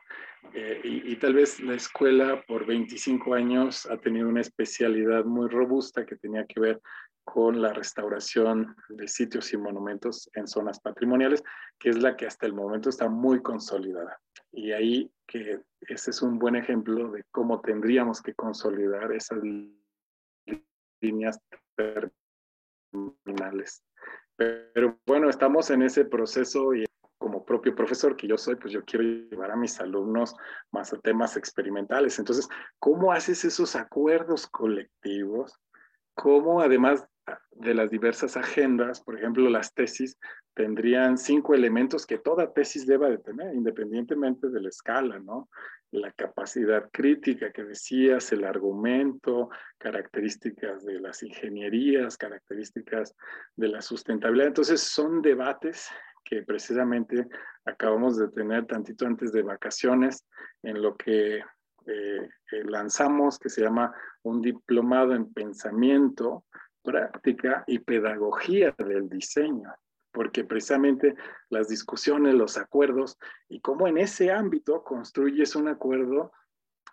Eh, y, y, tal vez la escuela por 25 años ha tenido una especialidad muy robusta que tenía que ver con la restauración de sitios y monumentos en zonas patrimoniales, que es la que hasta el momento está muy consolidada. Y ahí que ese es un buen ejemplo de cómo tendríamos que consolidar esas líneas terminales. Pero bueno, estamos en ese proceso y como propio profesor que yo soy, pues yo quiero llevar a mis alumnos más a temas experimentales. Entonces, ¿cómo haces esos acuerdos colectivos? ¿Cómo además de las diversas agendas, por ejemplo, las tesis tendrían cinco elementos que toda tesis deba de tener, independientemente de la escala, ¿no? La capacidad crítica que decías, el argumento, características de las ingenierías, características de la sustentabilidad. Entonces, son debates que precisamente acabamos de tener tantito antes de vacaciones, en lo que eh, lanzamos, que se llama un diplomado en pensamiento, práctica y pedagogía del diseño, porque precisamente las discusiones, los acuerdos, y cómo en ese ámbito construyes un acuerdo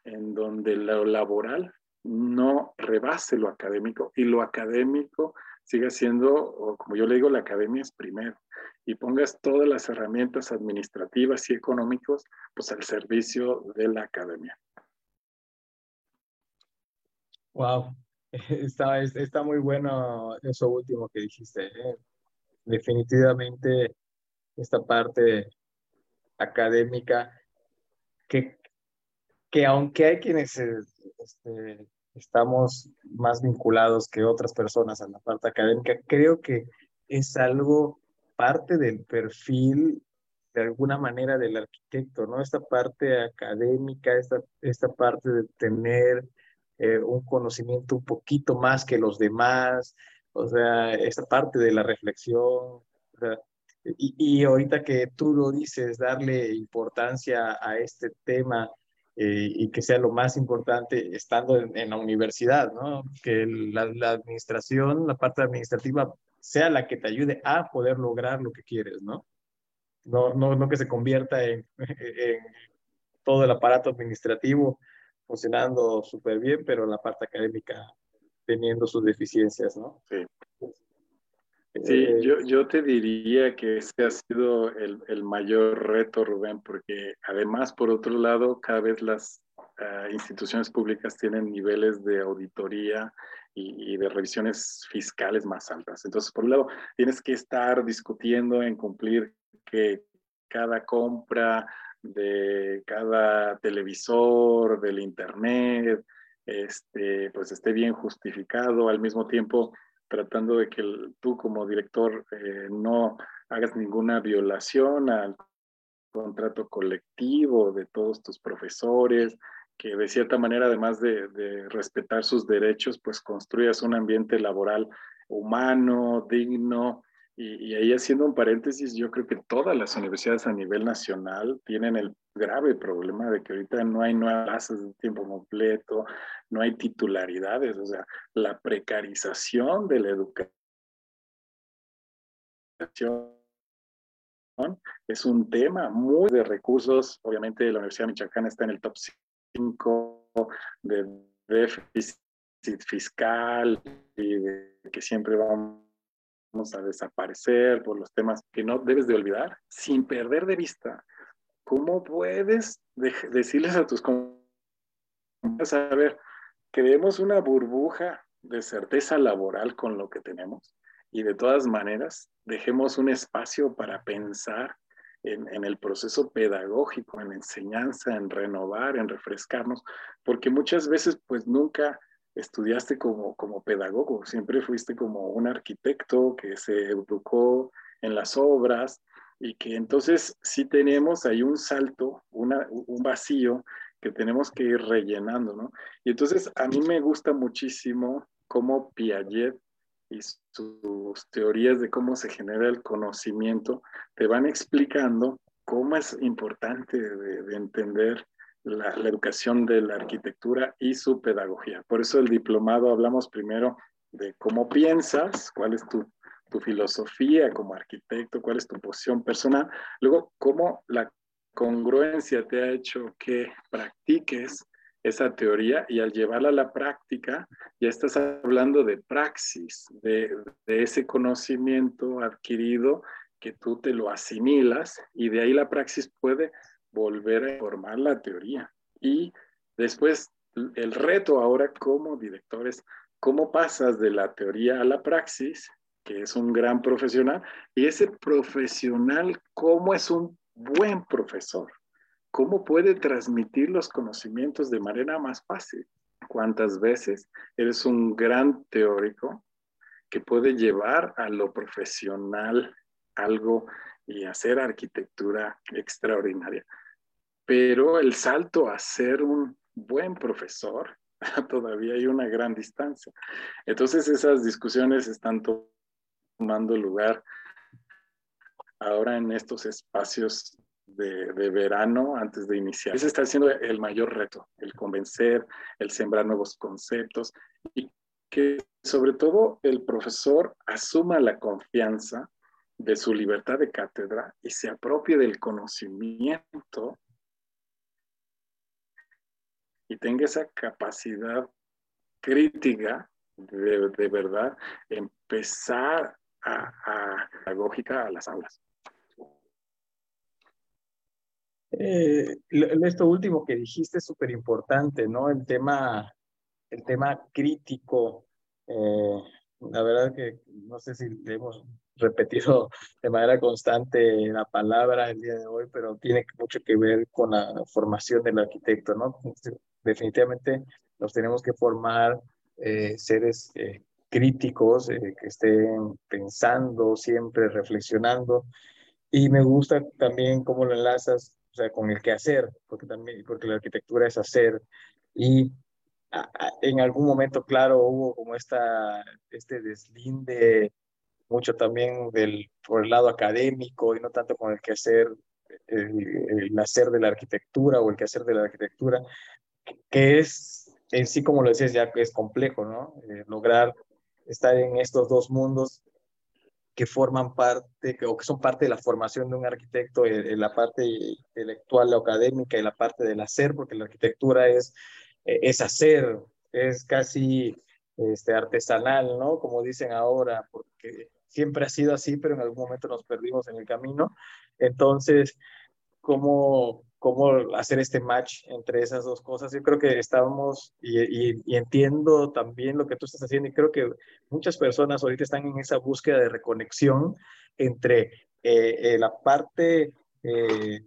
en donde lo laboral no rebase lo académico y lo académico siga siendo, como yo le digo, la academia es primero y pongas todas las herramientas administrativas y económicos pues al servicio de la academia. Wow, está, está muy bueno eso último que dijiste. ¿eh? Definitivamente esta parte académica que, que aunque hay quienes este, estamos más vinculados que otras personas a la parte académica, creo que es algo parte del perfil de alguna manera del arquitecto, ¿no? Esta parte académica, esta, esta parte de tener eh, un conocimiento un poquito más que los demás, o sea, esta parte de la reflexión, y, y, ahorita que tú lo dices, darle importancia a este tema eh, y que sea lo más importante estando en, la universidad, ¿no? Que la, la, administración, la parte administrativa sea la que te ayude a poder lograr lo que quieres, ¿no? No, no, no que se convierta en, en todo el aparato administrativo funcionando súper bien, pero la parte académica teniendo sus deficiencias, ¿no? Sí. Sí, eh, yo, yo, te diría que ese ha sido el, el, mayor reto, Rubén, porque además, por otro lado, cada vez las uh, instituciones públicas tienen niveles de auditoría y, de revisiones fiscales más altas. Entonces, por un lado, tienes que estar discutiendo en cumplir que cada compra de cada televisor, del internet, este, pues esté bien justificado, al mismo tiempo tratando de que tú como director eh, no hagas ninguna violación al contrato colectivo de todos tus profesores, que de cierta manera, además de, respetar sus derechos, pues construyas un ambiente laboral humano, digno. Y, ahí haciendo un paréntesis, yo creo que todas las universidades a nivel nacional tienen el grave problema de que ahorita no hay nuevas clases de tiempo completo, no hay titularidades, o sea, la precarización de la educación es un tema muy de recursos. Obviamente la Universidad de Michoacán está en el top 5 de déficit fiscal y de que siempre vamos a desaparecer por los temas que no debes de olvidar, sin perder de vista cómo puedes decirles a tus compañeros, a ver, creemos una burbuja de certeza laboral con lo que tenemos y de todas maneras dejemos un espacio para pensar en, el proceso pedagógico, en enseñanza, en renovar, en refrescarnos, porque muchas veces pues nunca estudiaste como, como pedagogo, siempre fuiste como un arquitecto que se educó en las obras y que entonces sí tenemos ahí un salto, una, un vacío que tenemos que ir rellenando, ¿no? Y entonces a mí me gusta muchísimo cómo Piaget y sus teorías de cómo se genera el conocimiento te van explicando cómo es importante de, entender la, educación de la arquitectura y su pedagogía. Por eso el diplomado hablamos primero de cómo piensas, cuál es tu, tu filosofía como arquitecto, cuál es tu posición personal, luego cómo la congruencia te ha hecho que practiques esa teoría y al llevarla a la práctica, ya estás hablando de praxis, de, ese conocimiento adquirido que tú te lo asimilas y de ahí la praxis puede volver a formar la teoría. Y después el reto ahora como directores, ¿cómo pasas de la teoría a la praxis que es un gran profesional, y ese profesional, ¿cómo es un buen profesor? ¿Cómo puede transmitir los conocimientos de manera más fácil? ¿Cuántas veces eres un gran teórico que puede llevar a lo profesional algo y hacer arquitectura extraordinaria? Pero el salto a ser un buen profesor, todavía hay una gran distancia. Entonces esas discusiones están tomando lugar ahora en estos espacios de, verano antes de iniciar. Ese está siendo el mayor reto, el convencer, el sembrar nuevos conceptos y que sobre todo el profesor asuma la confianza de su libertad de cátedra y se apropie del conocimiento y tenga esa capacidad crítica de, de verdad empezar a, a, pedagógica a las aulas. Eh, esto último que dijiste es súper importante, ¿no? El tema, el tema crítico. Eh, la verdad que no sé si hemos repetido de manera constante la palabra el día de hoy, pero tiene mucho que ver con la formación del arquitecto, ¿no? Definitivamente nos tenemos que formar eh, seres críticos, que estén pensando siempre, reflexionando. Y me gusta también cómo lo enlazas con el que hacer, porque también, porque la arquitectura es hacer. Y en algún momento, claro, hubo como esta, este deslinde mucho también del, por el lado académico y no tanto con el que hacer, el, el hacer de la arquitectura o el que hacer de la arquitectura, que es en sí, como lo decías, ya es complejo, ¿no? Eh, lograr estar en estos dos mundos que forman parte o que son parte de la formación de un arquitecto, en, eh, la parte intelectual o académica y la parte del hacer, porque la arquitectura es, eh, es hacer, es casi este, artesanal, ¿no? Como dicen ahora, porque siempre ha sido así, pero en algún momento nos perdimos en el camino. Entonces, ¿cómo, cómo hacer este match entre esas dos cosas. Yo creo que estábamos, y, entiendo también lo que tú estás haciendo, y creo que muchas personas ahorita están en esa búsqueda de reconexión entre eh, eh, la parte eh,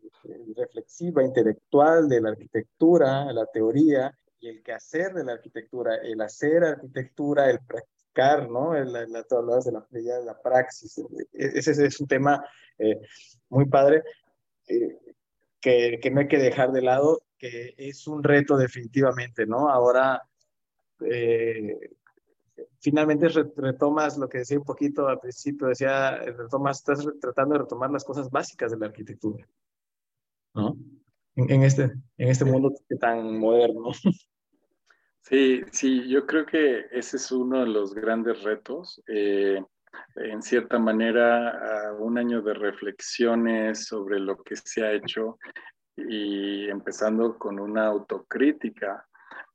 reflexiva, intelectual de la arquitectura, la teoría, y el quehacer de la arquitectura, el hacer arquitectura, el practicar, ¿no? El, la, la, de la, de la praxis. Ese es un tema muy padre que, no hay que dejar de lado, que es un reto definitivamente, ¿no? Ahora, eh, finalmente retomas lo que decía un poquito al principio, decía, retomas, estás tratando de retomar las cosas básicas de la arquitectura, ¿no? En, este, en este mundo tan moderno. Sí, sí, yo creo que ese es uno de los grandes retos. Eh, en cierta manera, un año de reflexiones sobre lo que se ha hecho y empezando con una autocrítica,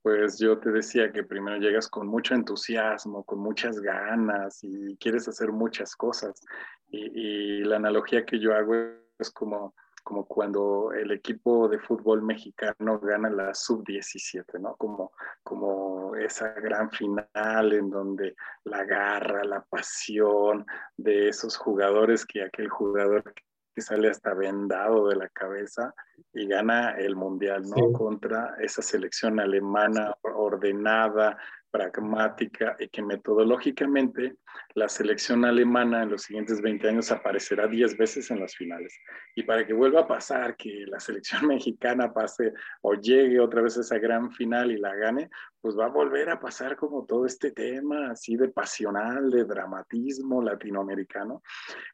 pues yo te decía que primero llegas con mucho entusiasmo, con muchas ganas y quieres hacer muchas cosas. Y, la analogía que yo hago es como como cuando el equipo de fútbol mexicano gana la sub-17, ¿no? Como, como esa gran final en donde la garra, la pasión de esos jugadores, que aquel jugador que sale hasta vendado de la cabeza y gana el mundial, ¿no? Contra esa selección alemana ordenada, pragmática y que metodológicamente la selección alemana en los siguientes 20 años aparecerá 10 veces en las finales. Y para que vuelva a pasar, que la selección mexicana pase o llegue otra vez a esa gran final y la gane, pues va a volver a pasar como todo este tema así de pasional, de dramatismo latinoamericano.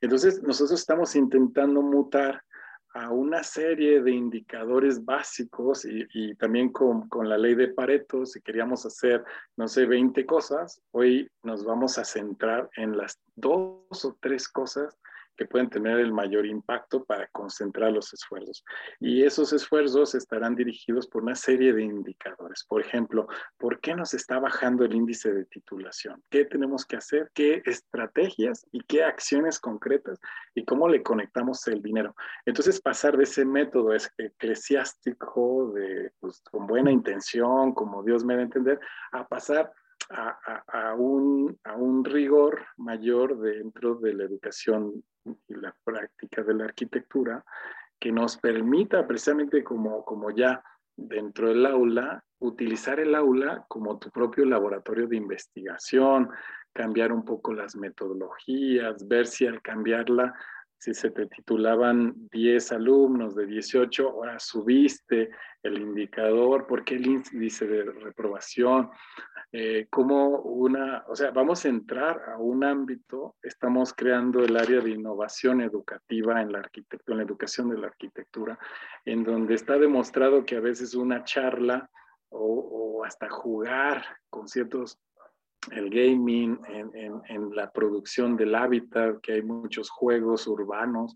Entonces nosotros estamos intentando mutar a una serie de indicadores básicos y, también con, con, la ley de Pareto, si queríamos hacer, no sé, 20 cosas, hoy nos vamos a centrar en las dos o tres cosas que pueden tener el mayor impacto para concentrar los esfuerzos. Y esos esfuerzos estarán dirigidos por una serie de indicadores. Por ejemplo, ¿por qué nos está bajando el índice de titulación? ¿Qué tenemos que hacer? ¿Qué estrategias y qué acciones concretas? ¿Y cómo le conectamos el dinero? Entonces, pasar de ese método eclesiástico, de, pues, con buena intención, como Dios me da a entender, a pasar a, un, a un rigor mayor dentro de la educación y la práctica de la arquitectura que nos permita precisamente como, como ya dentro del aula, utilizar el aula como tu propio laboratorio de investigación, cambiar un poco las metodologías, ver si al cambiarla si se te titulaban 10 alumnos de 18, ahora subiste el indicador, ¿por qué el índice de reprobación? Eh, como una, o sea, vamos a entrar a un ámbito, estamos creando el área de innovación educativa en la arquitectura, en la educación de la arquitectura, en donde está demostrado que a veces una charla o, o hasta jugar con ciertos el gaming, en, la producción del hábitat, que hay muchos juegos urbanos,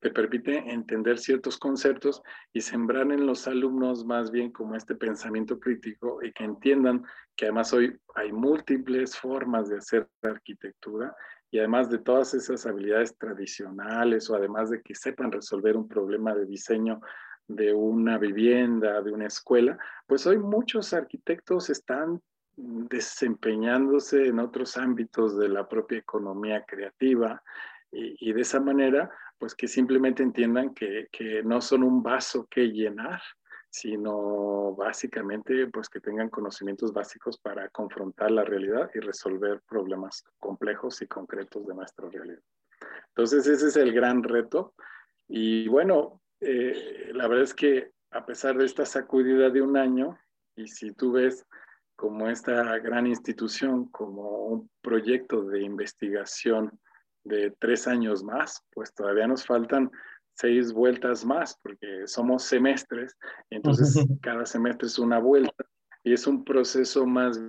te permite entender ciertos conceptos y sembrar en los alumnos más bien como este pensamiento crítico y que entiendan que además hoy hay múltiples formas de hacer arquitectura y además de todas esas habilidades tradicionales o además de que sepan resolver un problema de diseño de una vivienda, de una escuela, pues hoy muchos arquitectos están desempeñándose en otros ámbitos de la propia economía creativa y, de esa manera, pues que simplemente entiendan que, que, no son un vaso que llenar, sino básicamente pues que tengan conocimientos básicos para confrontar la realidad y resolver problemas complejos y concretos de nuestra realidad. Entonces ese es el gran reto y bueno, eh, la verdad es que a pesar de esta sacudida de un año, y si tú ves como esta gran institución, como un proyecto de investigación de tres años más, pues todavía nos faltan seis vueltas más, porque somos semestres, entonces cada semestre es una vuelta y es un proceso más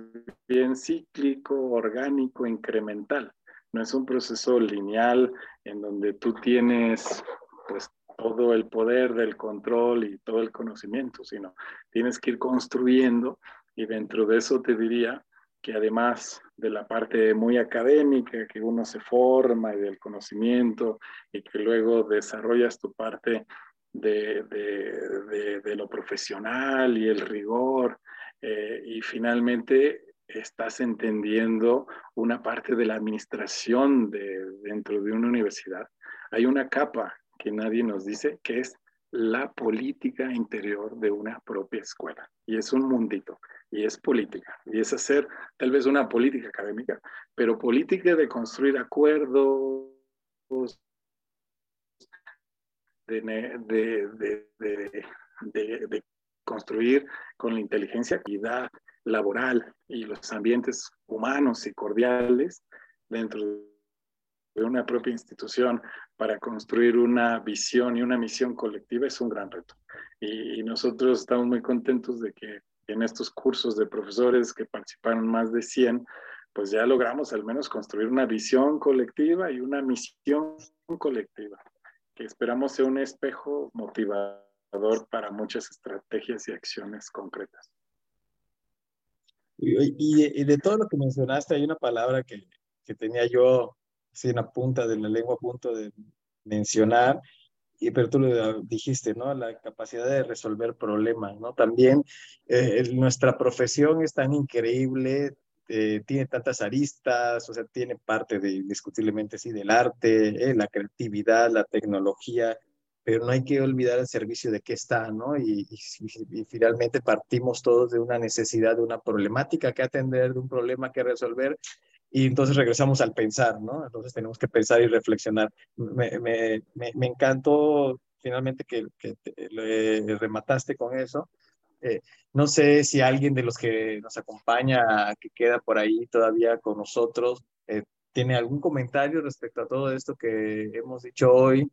bien cíclico, orgánico, incremental. No es un proceso lineal en donde tú tienes pues todo el poder del control y todo el conocimiento, sino tienes que ir construyendo y dentro de eso te diría que además de la parte muy académica, que uno se forma y del conocimiento y que luego desarrollas tu parte de, de, de, lo profesional y el rigor eh, y finalmente estás entendiendo una parte de la administración de, dentro de una universidad. Hay una capa que nadie nos dice que es la política interior de una propia escuela y es un mundito y es política, y es hacer tal vez una política académica, pero política de construir acuerdos, de, de, construir con la inteligencia, equidad laboral y los ambientes humanos y cordiales dentro de una propia institución para construir una visión y una misión colectiva es un gran reto. Y nosotros estamos muy contentos de que en estos cursos de profesores que participaron más de 100, pues ya logramos al menos construir una visión colectiva y una misión colectiva, que esperamos sea un espejo motivador para muchas estrategias y acciones concretas. Y, de todo lo que mencionaste, hay una palabra que, que tenía yo así en la punta de la lengua a punto de mencionar, y, pero tú lo dijiste, ¿no? La capacidad de resolver problemas, ¿no? También eh, nuestra profesión es tan increíble, eh, tiene tantas aristas, o sea, tiene parte de, indiscutiblemente, sí, del arte, eh, la creatividad, la tecnología, pero no hay que olvidar el servicio de qué está, ¿no? Y, y, finalmente partimos todos de una necesidad, de una problemática que atender, de un problema que resolver, y entonces regresamos al pensar, ¿no? Entonces tenemos que pensar y reflexionar. Me, me, me, encantó finalmente que, que le remataste con eso. Eh, no sé si alguien de los que nos acompaña, que queda por ahí todavía con nosotros, eh, tiene algún comentario respecto a todo esto que hemos dicho hoy,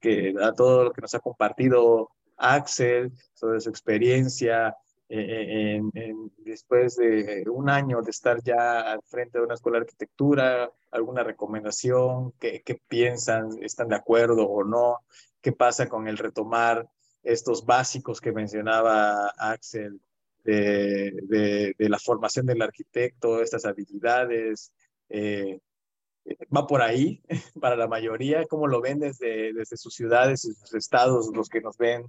que a todo lo que nos ha compartido Axel sobre su experiencia, eh, en, después de un año de estar ya al frente de una escuela de arquitectura, alguna recomendación, qué, qué piensan, están de acuerdo o no, qué pasa con el retomar estos básicos que mencionaba Axel de, de, la formación del arquitecto, estas habilidades. Eh, va por ahí para la mayoría, cómo lo ven desde, desde sus ciudades y sus estados, los que nos ven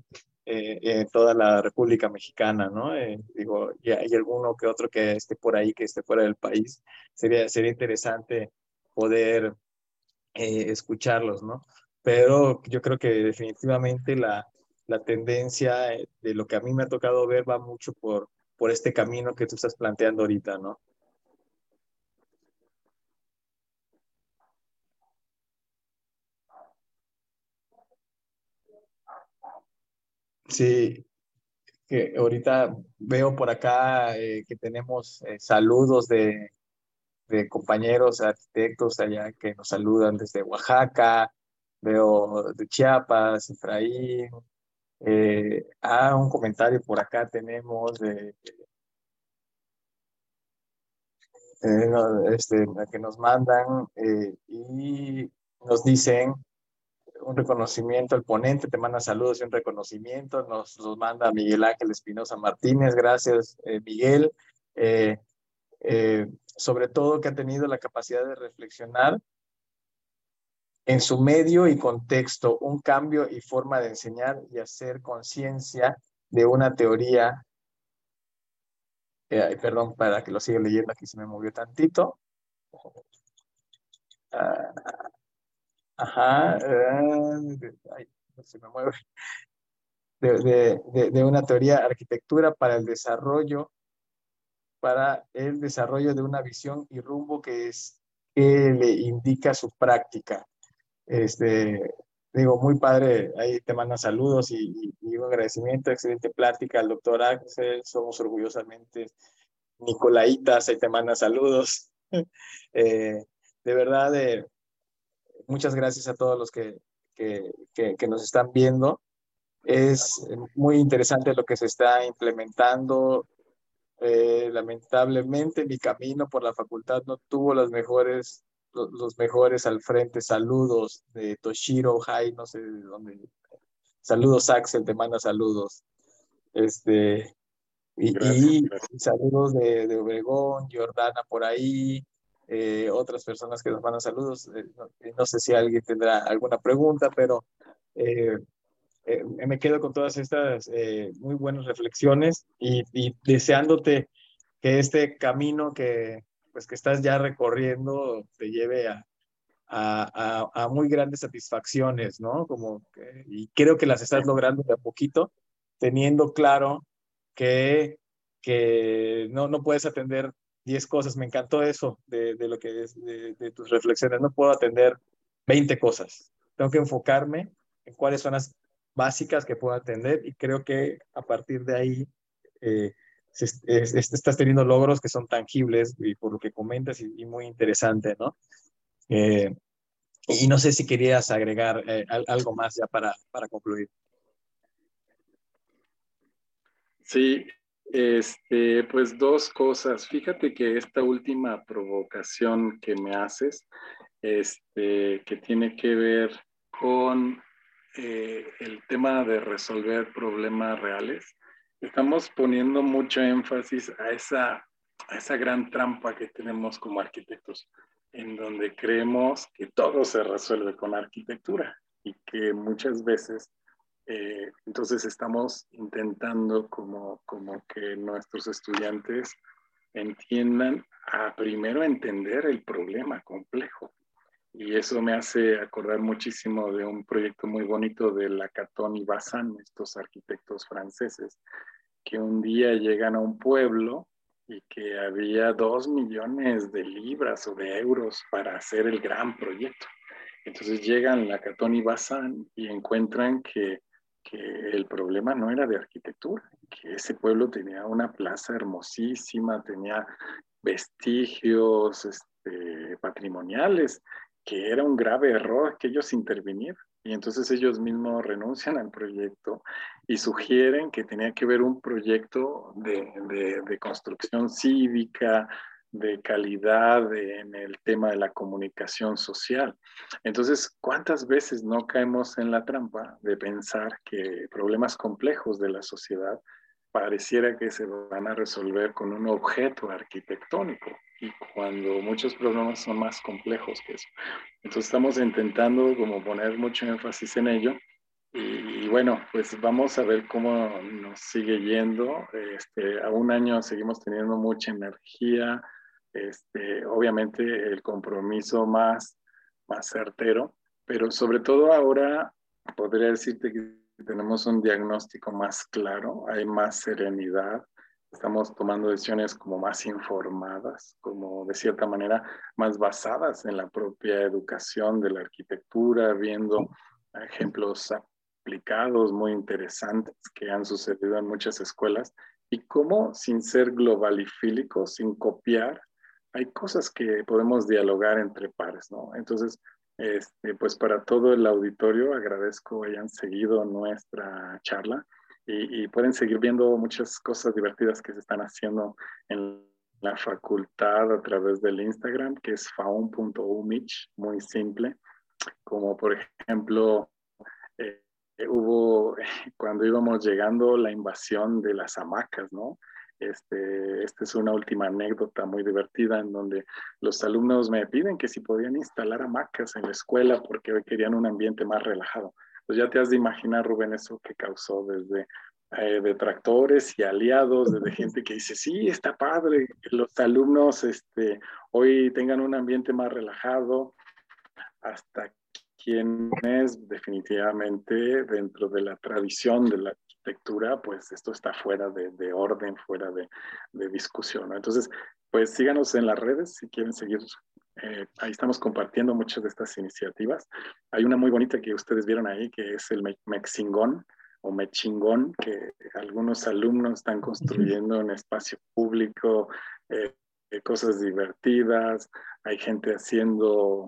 eh, en toda la República Mexicana, ¿no? Eh, digo, y hay alguno que otro que esté por ahí, que esté fuera del país. Sería, sería interesante poder escucharlos, ¿no? Pero yo creo que definitivamente la, la tendencia de lo que a mí me ha tocado ver va mucho por, por este camino que tú estás planteando ahorita, ¿no? Sí, que ahorita veo por acá eh, que tenemos eh, saludos de, de, compañeros arquitectos allá que nos saludan desde Oaxaca, veo de Chiapas, Efraín. Eh, ah, un comentario por acá tenemos de, este, que nos mandan y nos dicen un reconocimiento al ponente, te manda saludos y un reconocimiento, nos los manda Miguel Ángel Espinosa Martínez, gracias eh, Miguel, eh, eh, sobre todo que ha tenido la capacidad de reflexionar en su medio y contexto un cambio y forma de enseñar y hacer conciencia de una teoría, perdón, para que lo siga leyendo, aquí se me movió tantito. Ah, Ajá, eh, se me mueve. De, de, de, una teoría arquitectura para el desarrollo, para el desarrollo de una visión y rumbo que es que le indica su práctica. Este, digo, muy padre, ahí te manda saludos y, un agradecimiento, excelente plática al doctor Axel, somos orgullosamente Nicolaitas, ahí te manda saludos. Eh, de verdad, eh, Muchas gracias a todos los que, que, que, nos están viendo. Es muy interesante lo que se está implementando. Eh, lamentablemente mi camino por la facultad no tuvo las mejores, los, mejores al frente. Saludos de Toshiro Hai, no sé de dónde. Saludos Axel, te manda saludos. Este, y, y saludos de, de Obregón, Jordana por ahí, eh, otras personas que nos mandan saludos. Eh, eh, no, sé si alguien tendrá alguna pregunta, pero me quedo con todas estas muy buenas reflexiones y, deseándote que este camino que, pues, que estás ya recorriendo te lleve a, a, a, muy grandes satisfacciones, ¿no? Como y creo que las estás logrando de a poquito, teniendo claro que, que no, no puedes atender 10 cosas. Me encantó eso de, de lo que es de, tus reflexiones. No puedo atender 20 cosas. Tengo que enfocarme en cuáles son las básicas que puedo atender y creo que a partir de ahí eh, estás teniendo logros que son tangibles y por lo que comentas y, muy interesante, ¿no? Eh, y no sé si querías agregar eh, algo más ya para, para concluir. Sí, este, pues dos cosas. Fíjate que esta última provocación que me haces, este, que tiene que ver con eh, el tema de resolver problemas reales, estamos poniendo mucho énfasis a esa, a esa gran trampa que tenemos como arquitectos, en donde creemos que todo se resuelve con arquitectura y que muchas veces eh, entonces estamos intentando como, como que nuestros estudiantes entiendan a primero entender el problema complejo. Y eso me hace acordar muchísimo de un proyecto muy bonito de Lacaton y Bazin, estos arquitectos franceses, que un día llegan a un pueblo y que había dos millones de libras o de euros para hacer el gran proyecto. Entonces llegan Lacaton y Bazin y encuentran que que el problema no era de arquitectura, que ese pueblo tenía una plaza hermosísima, tenía vestigios este, patrimoniales, que era un grave error que ellos intervinieran. Y entonces ellos mismos renuncian al proyecto y sugieren que tenía que ver un proyecto de, de, de construcción cívica, de calidad en el tema de la comunicación social. Entonces, ¿cuántas veces no caemos en la trampa de pensar que problemas complejos de la sociedad pareciera que se van a resolver con un objeto arquitectónico? Y cuando muchos problemas son más complejos que eso. Entonces estamos intentando como poner mucho énfasis en ello y, bueno, pues vamos a ver cómo nos sigue yendo. Este, a un año seguimos teniendo mucha energía, este, obviamente el compromiso más, más certero, pero sobre todo ahora podría decirte que tenemos un diagnóstico más claro, hay más serenidad, estamos tomando decisiones como más informadas, como de cierta manera más basadas en la propia educación de la arquitectura, viendo ejemplos aplicados muy interesantes que han sucedido en muchas escuelas y cómo sin ser globalifílicos, sin copiar, hay cosas que podemos dialogar entre pares, ¿no? Entonces, este, pues para todo el auditorio agradezco hayan seguido nuestra charla y, pueden seguir viendo muchas cosas divertidas que se están haciendo en la facultad a través del Instagram, que es faun.umich, muy simple, como por ejemplo, eh, hubo cuando íbamos llegando la invasión de las hamacas, ¿no? Este, esta es una última anécdota muy divertida en donde los alumnos me piden que si podían instalar hamacas en la escuela porque hoy querían un ambiente más relajado. Pues ya te has de imaginar, Rubén, eso que causó desde eh, detractores y aliados, desde gente que dice, sí, está padre, que los alumnos este, hoy tengan un ambiente más relajado, hasta quienes definitivamente dentro de la tradición de la arquitectura, pues esto está fuera de, orden, fuera de, discusión. Entonces, pues síganos en las redes si quieren seguir. Eh, ahí estamos compartiendo muchas de estas iniciativas. Hay una muy bonita que ustedes vieron ahí, que es el Mexingón o Mechingón, que algunos alumnos están construyendo en espacio público, eh, cosas divertidas. Hay gente haciendo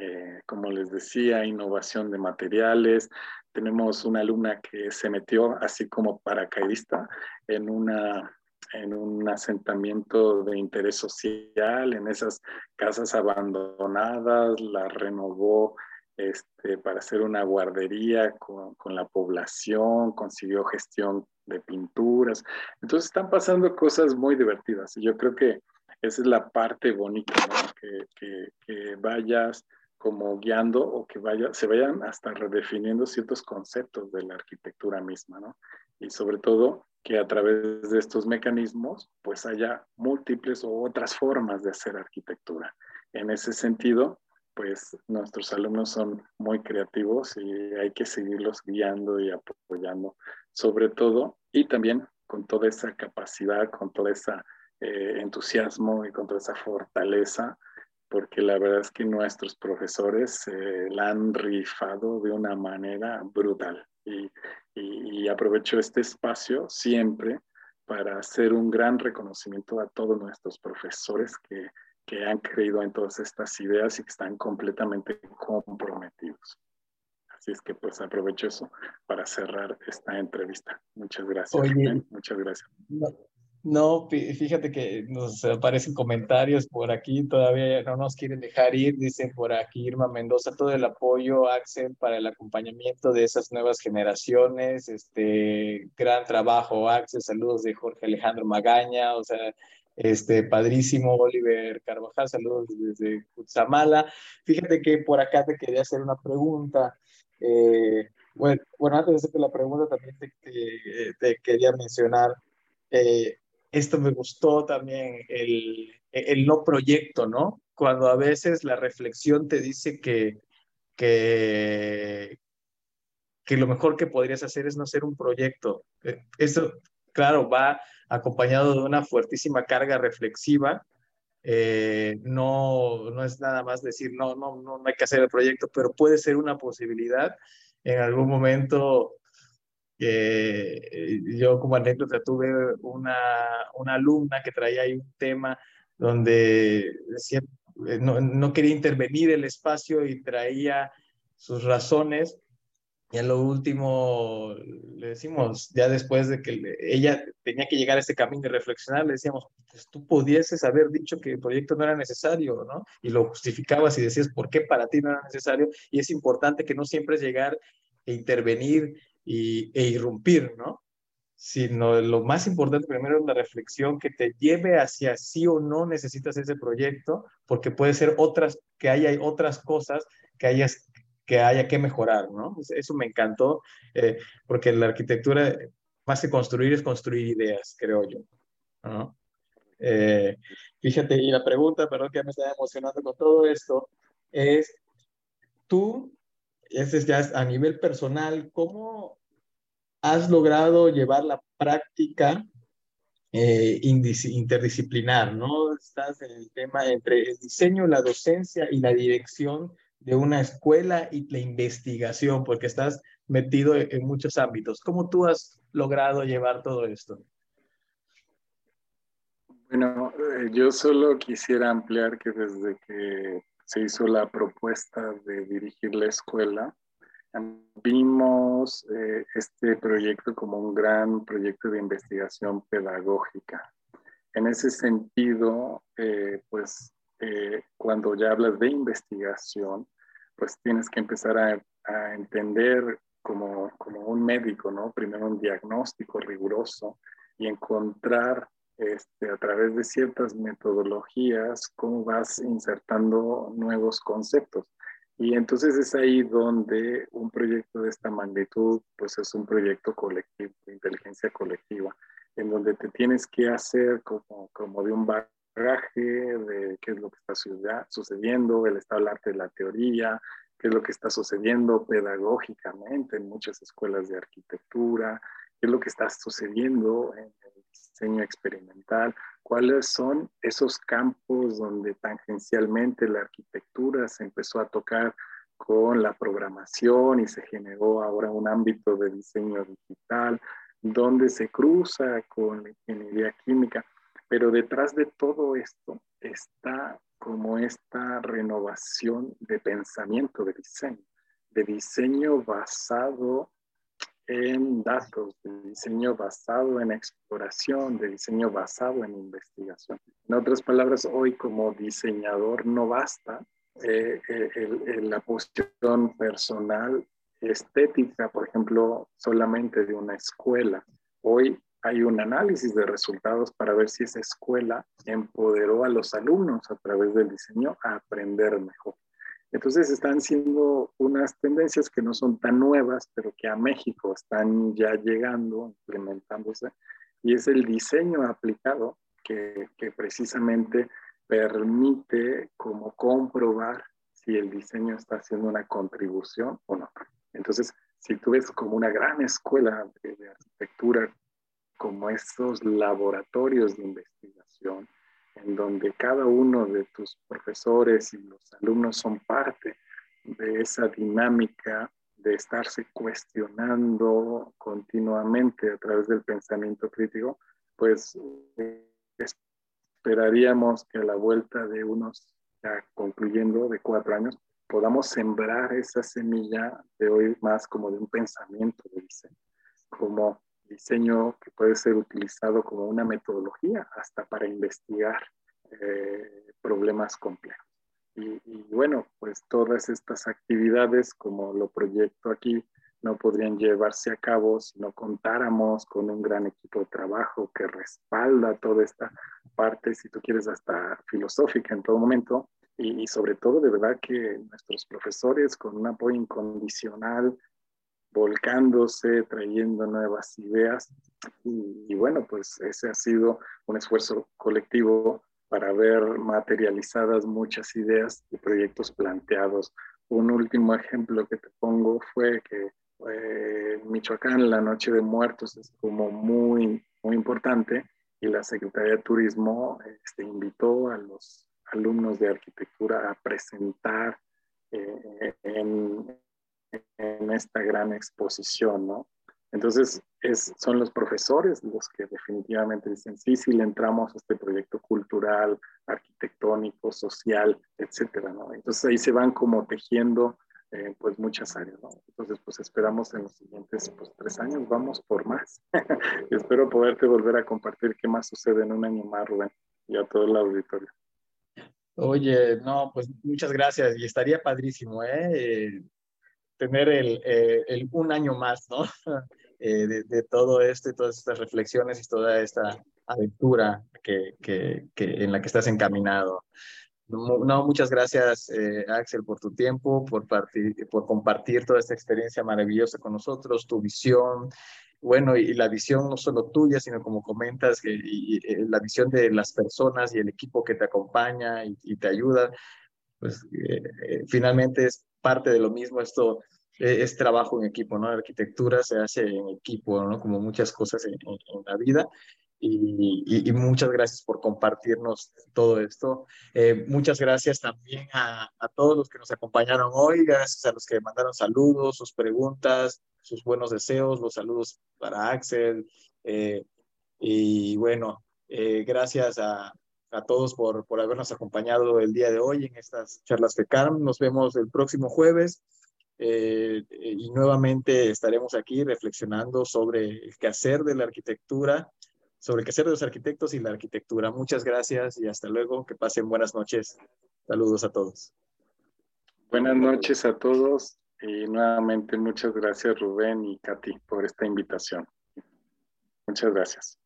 eh, como les decía, innovación de materiales. Tenemos una alumna que se metió así como paracaidista en, una, en un asentamiento de interés social, en esas casas abandonadas, la renovó este, para hacer una guardería con, con, la población, consiguió gestión de pinturas. Entonces están pasando cosas muy divertidas yo creo que esa es la parte bonita, que, que, que vayas como guiando o que vaya, se vayan hasta redefiniendo ciertos conceptos de la arquitectura misma, ¿no? Y sobre todo que a través de estos mecanismos pues haya múltiples o otras formas de hacer arquitectura. En ese sentido, pues nuestros alumnos son muy creativos y hay que seguirlos guiando y apoyando, sobre todo, y también con toda esa capacidad, con todo ese eh, entusiasmo y con toda esa fortaleza porque la verdad es que nuestros profesores eh, la han rifado de una manera brutal. Y, y, aprovecho este espacio siempre para hacer un gran reconocimiento a todos nuestros profesores que, que han creído en todas estas ideas y que están completamente comprometidos. Así es que pues aprovecho eso para cerrar esta entrevista. Muchas gracias. muchas gracias. No, fíjate que nos aparecen comentarios por aquí, todavía no nos quieren dejar ir, dicen por aquí Irma Mendoza, todo el apoyo, Axel, para el acompañamiento de esas nuevas generaciones, este, gran trabajo, Axel, saludos de Jorge Alejandro Magaña, o sea, este, padrísimo, Oliver Carvajal, saludos desde Cutzamala. Fíjate que por acá te quería hacer una pregunta. Eh, bueno, bueno, antes de hacerte la pregunta también te, te, quería mencionar eh, esto me gustó también, el, el no proyecto, ¿no? Cuando a veces la reflexión te dice que, que, que lo mejor que podrías hacer es no hacer un proyecto. Eh, eso, claro, va acompañado de una fuertísima carga reflexiva. Eh, no, no es nada más decir, no, no, no hay que hacer el proyecto, pero puede ser una posibilidad en algún momento eh, yo como anécdota tuve una, una, alumna que traía ahí un tema donde decía, eh, no, no, quería intervenir el espacio y traía sus razones. Y a lo último le decimos, ya después de que ella tenía que llegar a ese camino y reflexionar, le decíamos, pues tú pudieses haber dicho que el proyecto no era necesario, ¿no? Y lo justificabas y decías por qué para ti no era necesario. Y es importante que no siempre es llegar e intervenir y, e irrumpir, ¿no? Sino lo más importante primero es la reflexión que te lleve hacia sí o no necesitas ese proyecto, porque puede ser otras, que haya otras cosas que hayas que haya que mejorar, ¿no? Eso me encantó, eh, porque la arquitectura, más que construir, es construir ideas, creo yo. ¿no? Eh, fíjate, y la pregunta, perdón que me está emocionando con todo esto, es, tú, ese es ya a nivel personal, ¿cómo has logrado llevar la práctica eh, interdisciplinar, ¿no? Estás en el tema entre el diseño, la docencia y la dirección de una escuela y la investigación, porque estás metido en muchos ámbitos. ¿Cómo tú has logrado llevar todo esto? Bueno, eh, yo solo quisiera ampliar que desde que se hizo la propuesta de dirigir la escuela, vimos eh, este proyecto como un gran proyecto de investigación pedagógica. En ese sentido, eh, pues cuando ya hablas de investigación, pues tienes que empezar a, a entender como, como, un médico, ¿no? Primero un diagnóstico riguroso y encontrar este, a través de ciertas metodologías cómo vas insertando nuevos conceptos. Y entonces es ahí donde un proyecto de esta magnitud, pues es un proyecto colectivo, de inteligencia colectiva, en donde te tienes que hacer como, como de un bagaje de qué es lo que está sucediendo, el estado del arte de la teoría, qué es lo que está sucediendo pedagógicamente en muchas escuelas de arquitectura, qué es lo que está sucediendo en el diseño experimental, cuáles son esos campos donde tangencialmente la arquitectura se empezó a tocar con la programación y se generó ahora un ámbito de diseño digital, donde se cruza con la ingeniería química. Pero detrás de todo esto está como esta renovación de pensamiento de diseño, de diseño basado en datos, de diseño basado en exploración, de diseño basado en investigación. En otras palabras, hoy como diseñador no basta eh, eh, la posición personal estética, por ejemplo, solamente de una escuela. Hoy hay un análisis de resultados para ver si esa escuela empoderó a los alumnos a través del diseño a aprender mejor. Entonces están siendo unas tendencias que no son tan nuevas, pero que a México están ya llegando, implementándose, y es el diseño aplicado que, que precisamente permite como comprobar si el diseño está haciendo una contribución o no. Entonces, si tú ves como una gran escuela de, de arquitectura como estos laboratorios de investigación, en donde cada uno de tus profesores y los alumnos son parte de esa dinámica de estarse cuestionando continuamente a través del pensamiento crítico, pues eh, esperaríamos que a la vuelta de unos, ya concluyendo, de cuatro años, podamos sembrar esa semilla de hoy más como de un pensamiento de como diseño que puede ser utilizado como una metodología hasta para investigar eh, problemas complejos. Y, bueno, pues todas estas actividades, como lo proyecto aquí, no podrían llevarse a cabo si no contáramos con un gran equipo de trabajo que respalda toda esta parte, si tú quieres, hasta filosófica en todo momento. Y, y sobre todo, de verdad que nuestros profesores con un apoyo incondicional volcándose, trayendo nuevas ideas. Y, bueno, pues ese ha sido un esfuerzo colectivo para ver materializadas muchas ideas y proyectos planteados. Un último ejemplo que te pongo fue que eh, en Michoacán la Noche de Muertos es como muy, muy importante y la Secretaría de Turismo este, invitó a los alumnos de arquitectura a presentar eh, en, en esta gran exposición, ¿no? Entonces, es, son los profesores los que definitivamente dicen, sí, sí, le entramos a este proyecto cultural, arquitectónico, social, etcétera, ¿no? Entonces, ahí se van como tejiendo, eh, pues, muchas áreas, ¿no? Entonces, pues, esperamos en los siguientes, pues, tres años, vamos por más. espero poderte volver a compartir qué más sucede en un año más, Rubén, y a todo el auditorio. Oye, no, pues, muchas gracias, y estaría padrísimo, ¿eh? Tener el, eh, el, un año más, ¿no? Eh, de, todo esto y todas estas reflexiones y toda esta aventura que, que, que, en la que estás encaminado. No, muchas gracias, eh, Axel, por tu tiempo, por, por compartir toda esta experiencia maravillosa con nosotros, tu visión, bueno, y, la visión no solo tuya, sino como comentas, que, y, eh, la visión de las personas y el equipo que te acompaña y, te ayuda, pues finalmente es parte de lo mismo. Esto es trabajo en equipo, ¿no? Arquitectura se hace en equipo, ¿no? Como muchas cosas en, en la vida. Y, muchas gracias por compartirnos todo esto. Eh, muchas gracias también a, todos los que nos acompañaron hoy, gracias a los que mandaron saludos, sus preguntas, sus buenos deseos, los saludos para Axel. Eh, y bueno, eh, gracias a, a, todos por, por habernos acompañado el día de hoy en estas charlas de CARM. Nos vemos el próximo jueves. y nuevamente estaremos aquí reflexionando sobre el quehacer de la arquitectura sobre el quehacer de los arquitectos y la arquitectura. Muchas gracias y hasta luego. Que pasen buenas noches. Saludos a todos. Buenas noches a todos y nuevamente muchas gracias Rubén y Katy por esta invitación. Muchas gracias.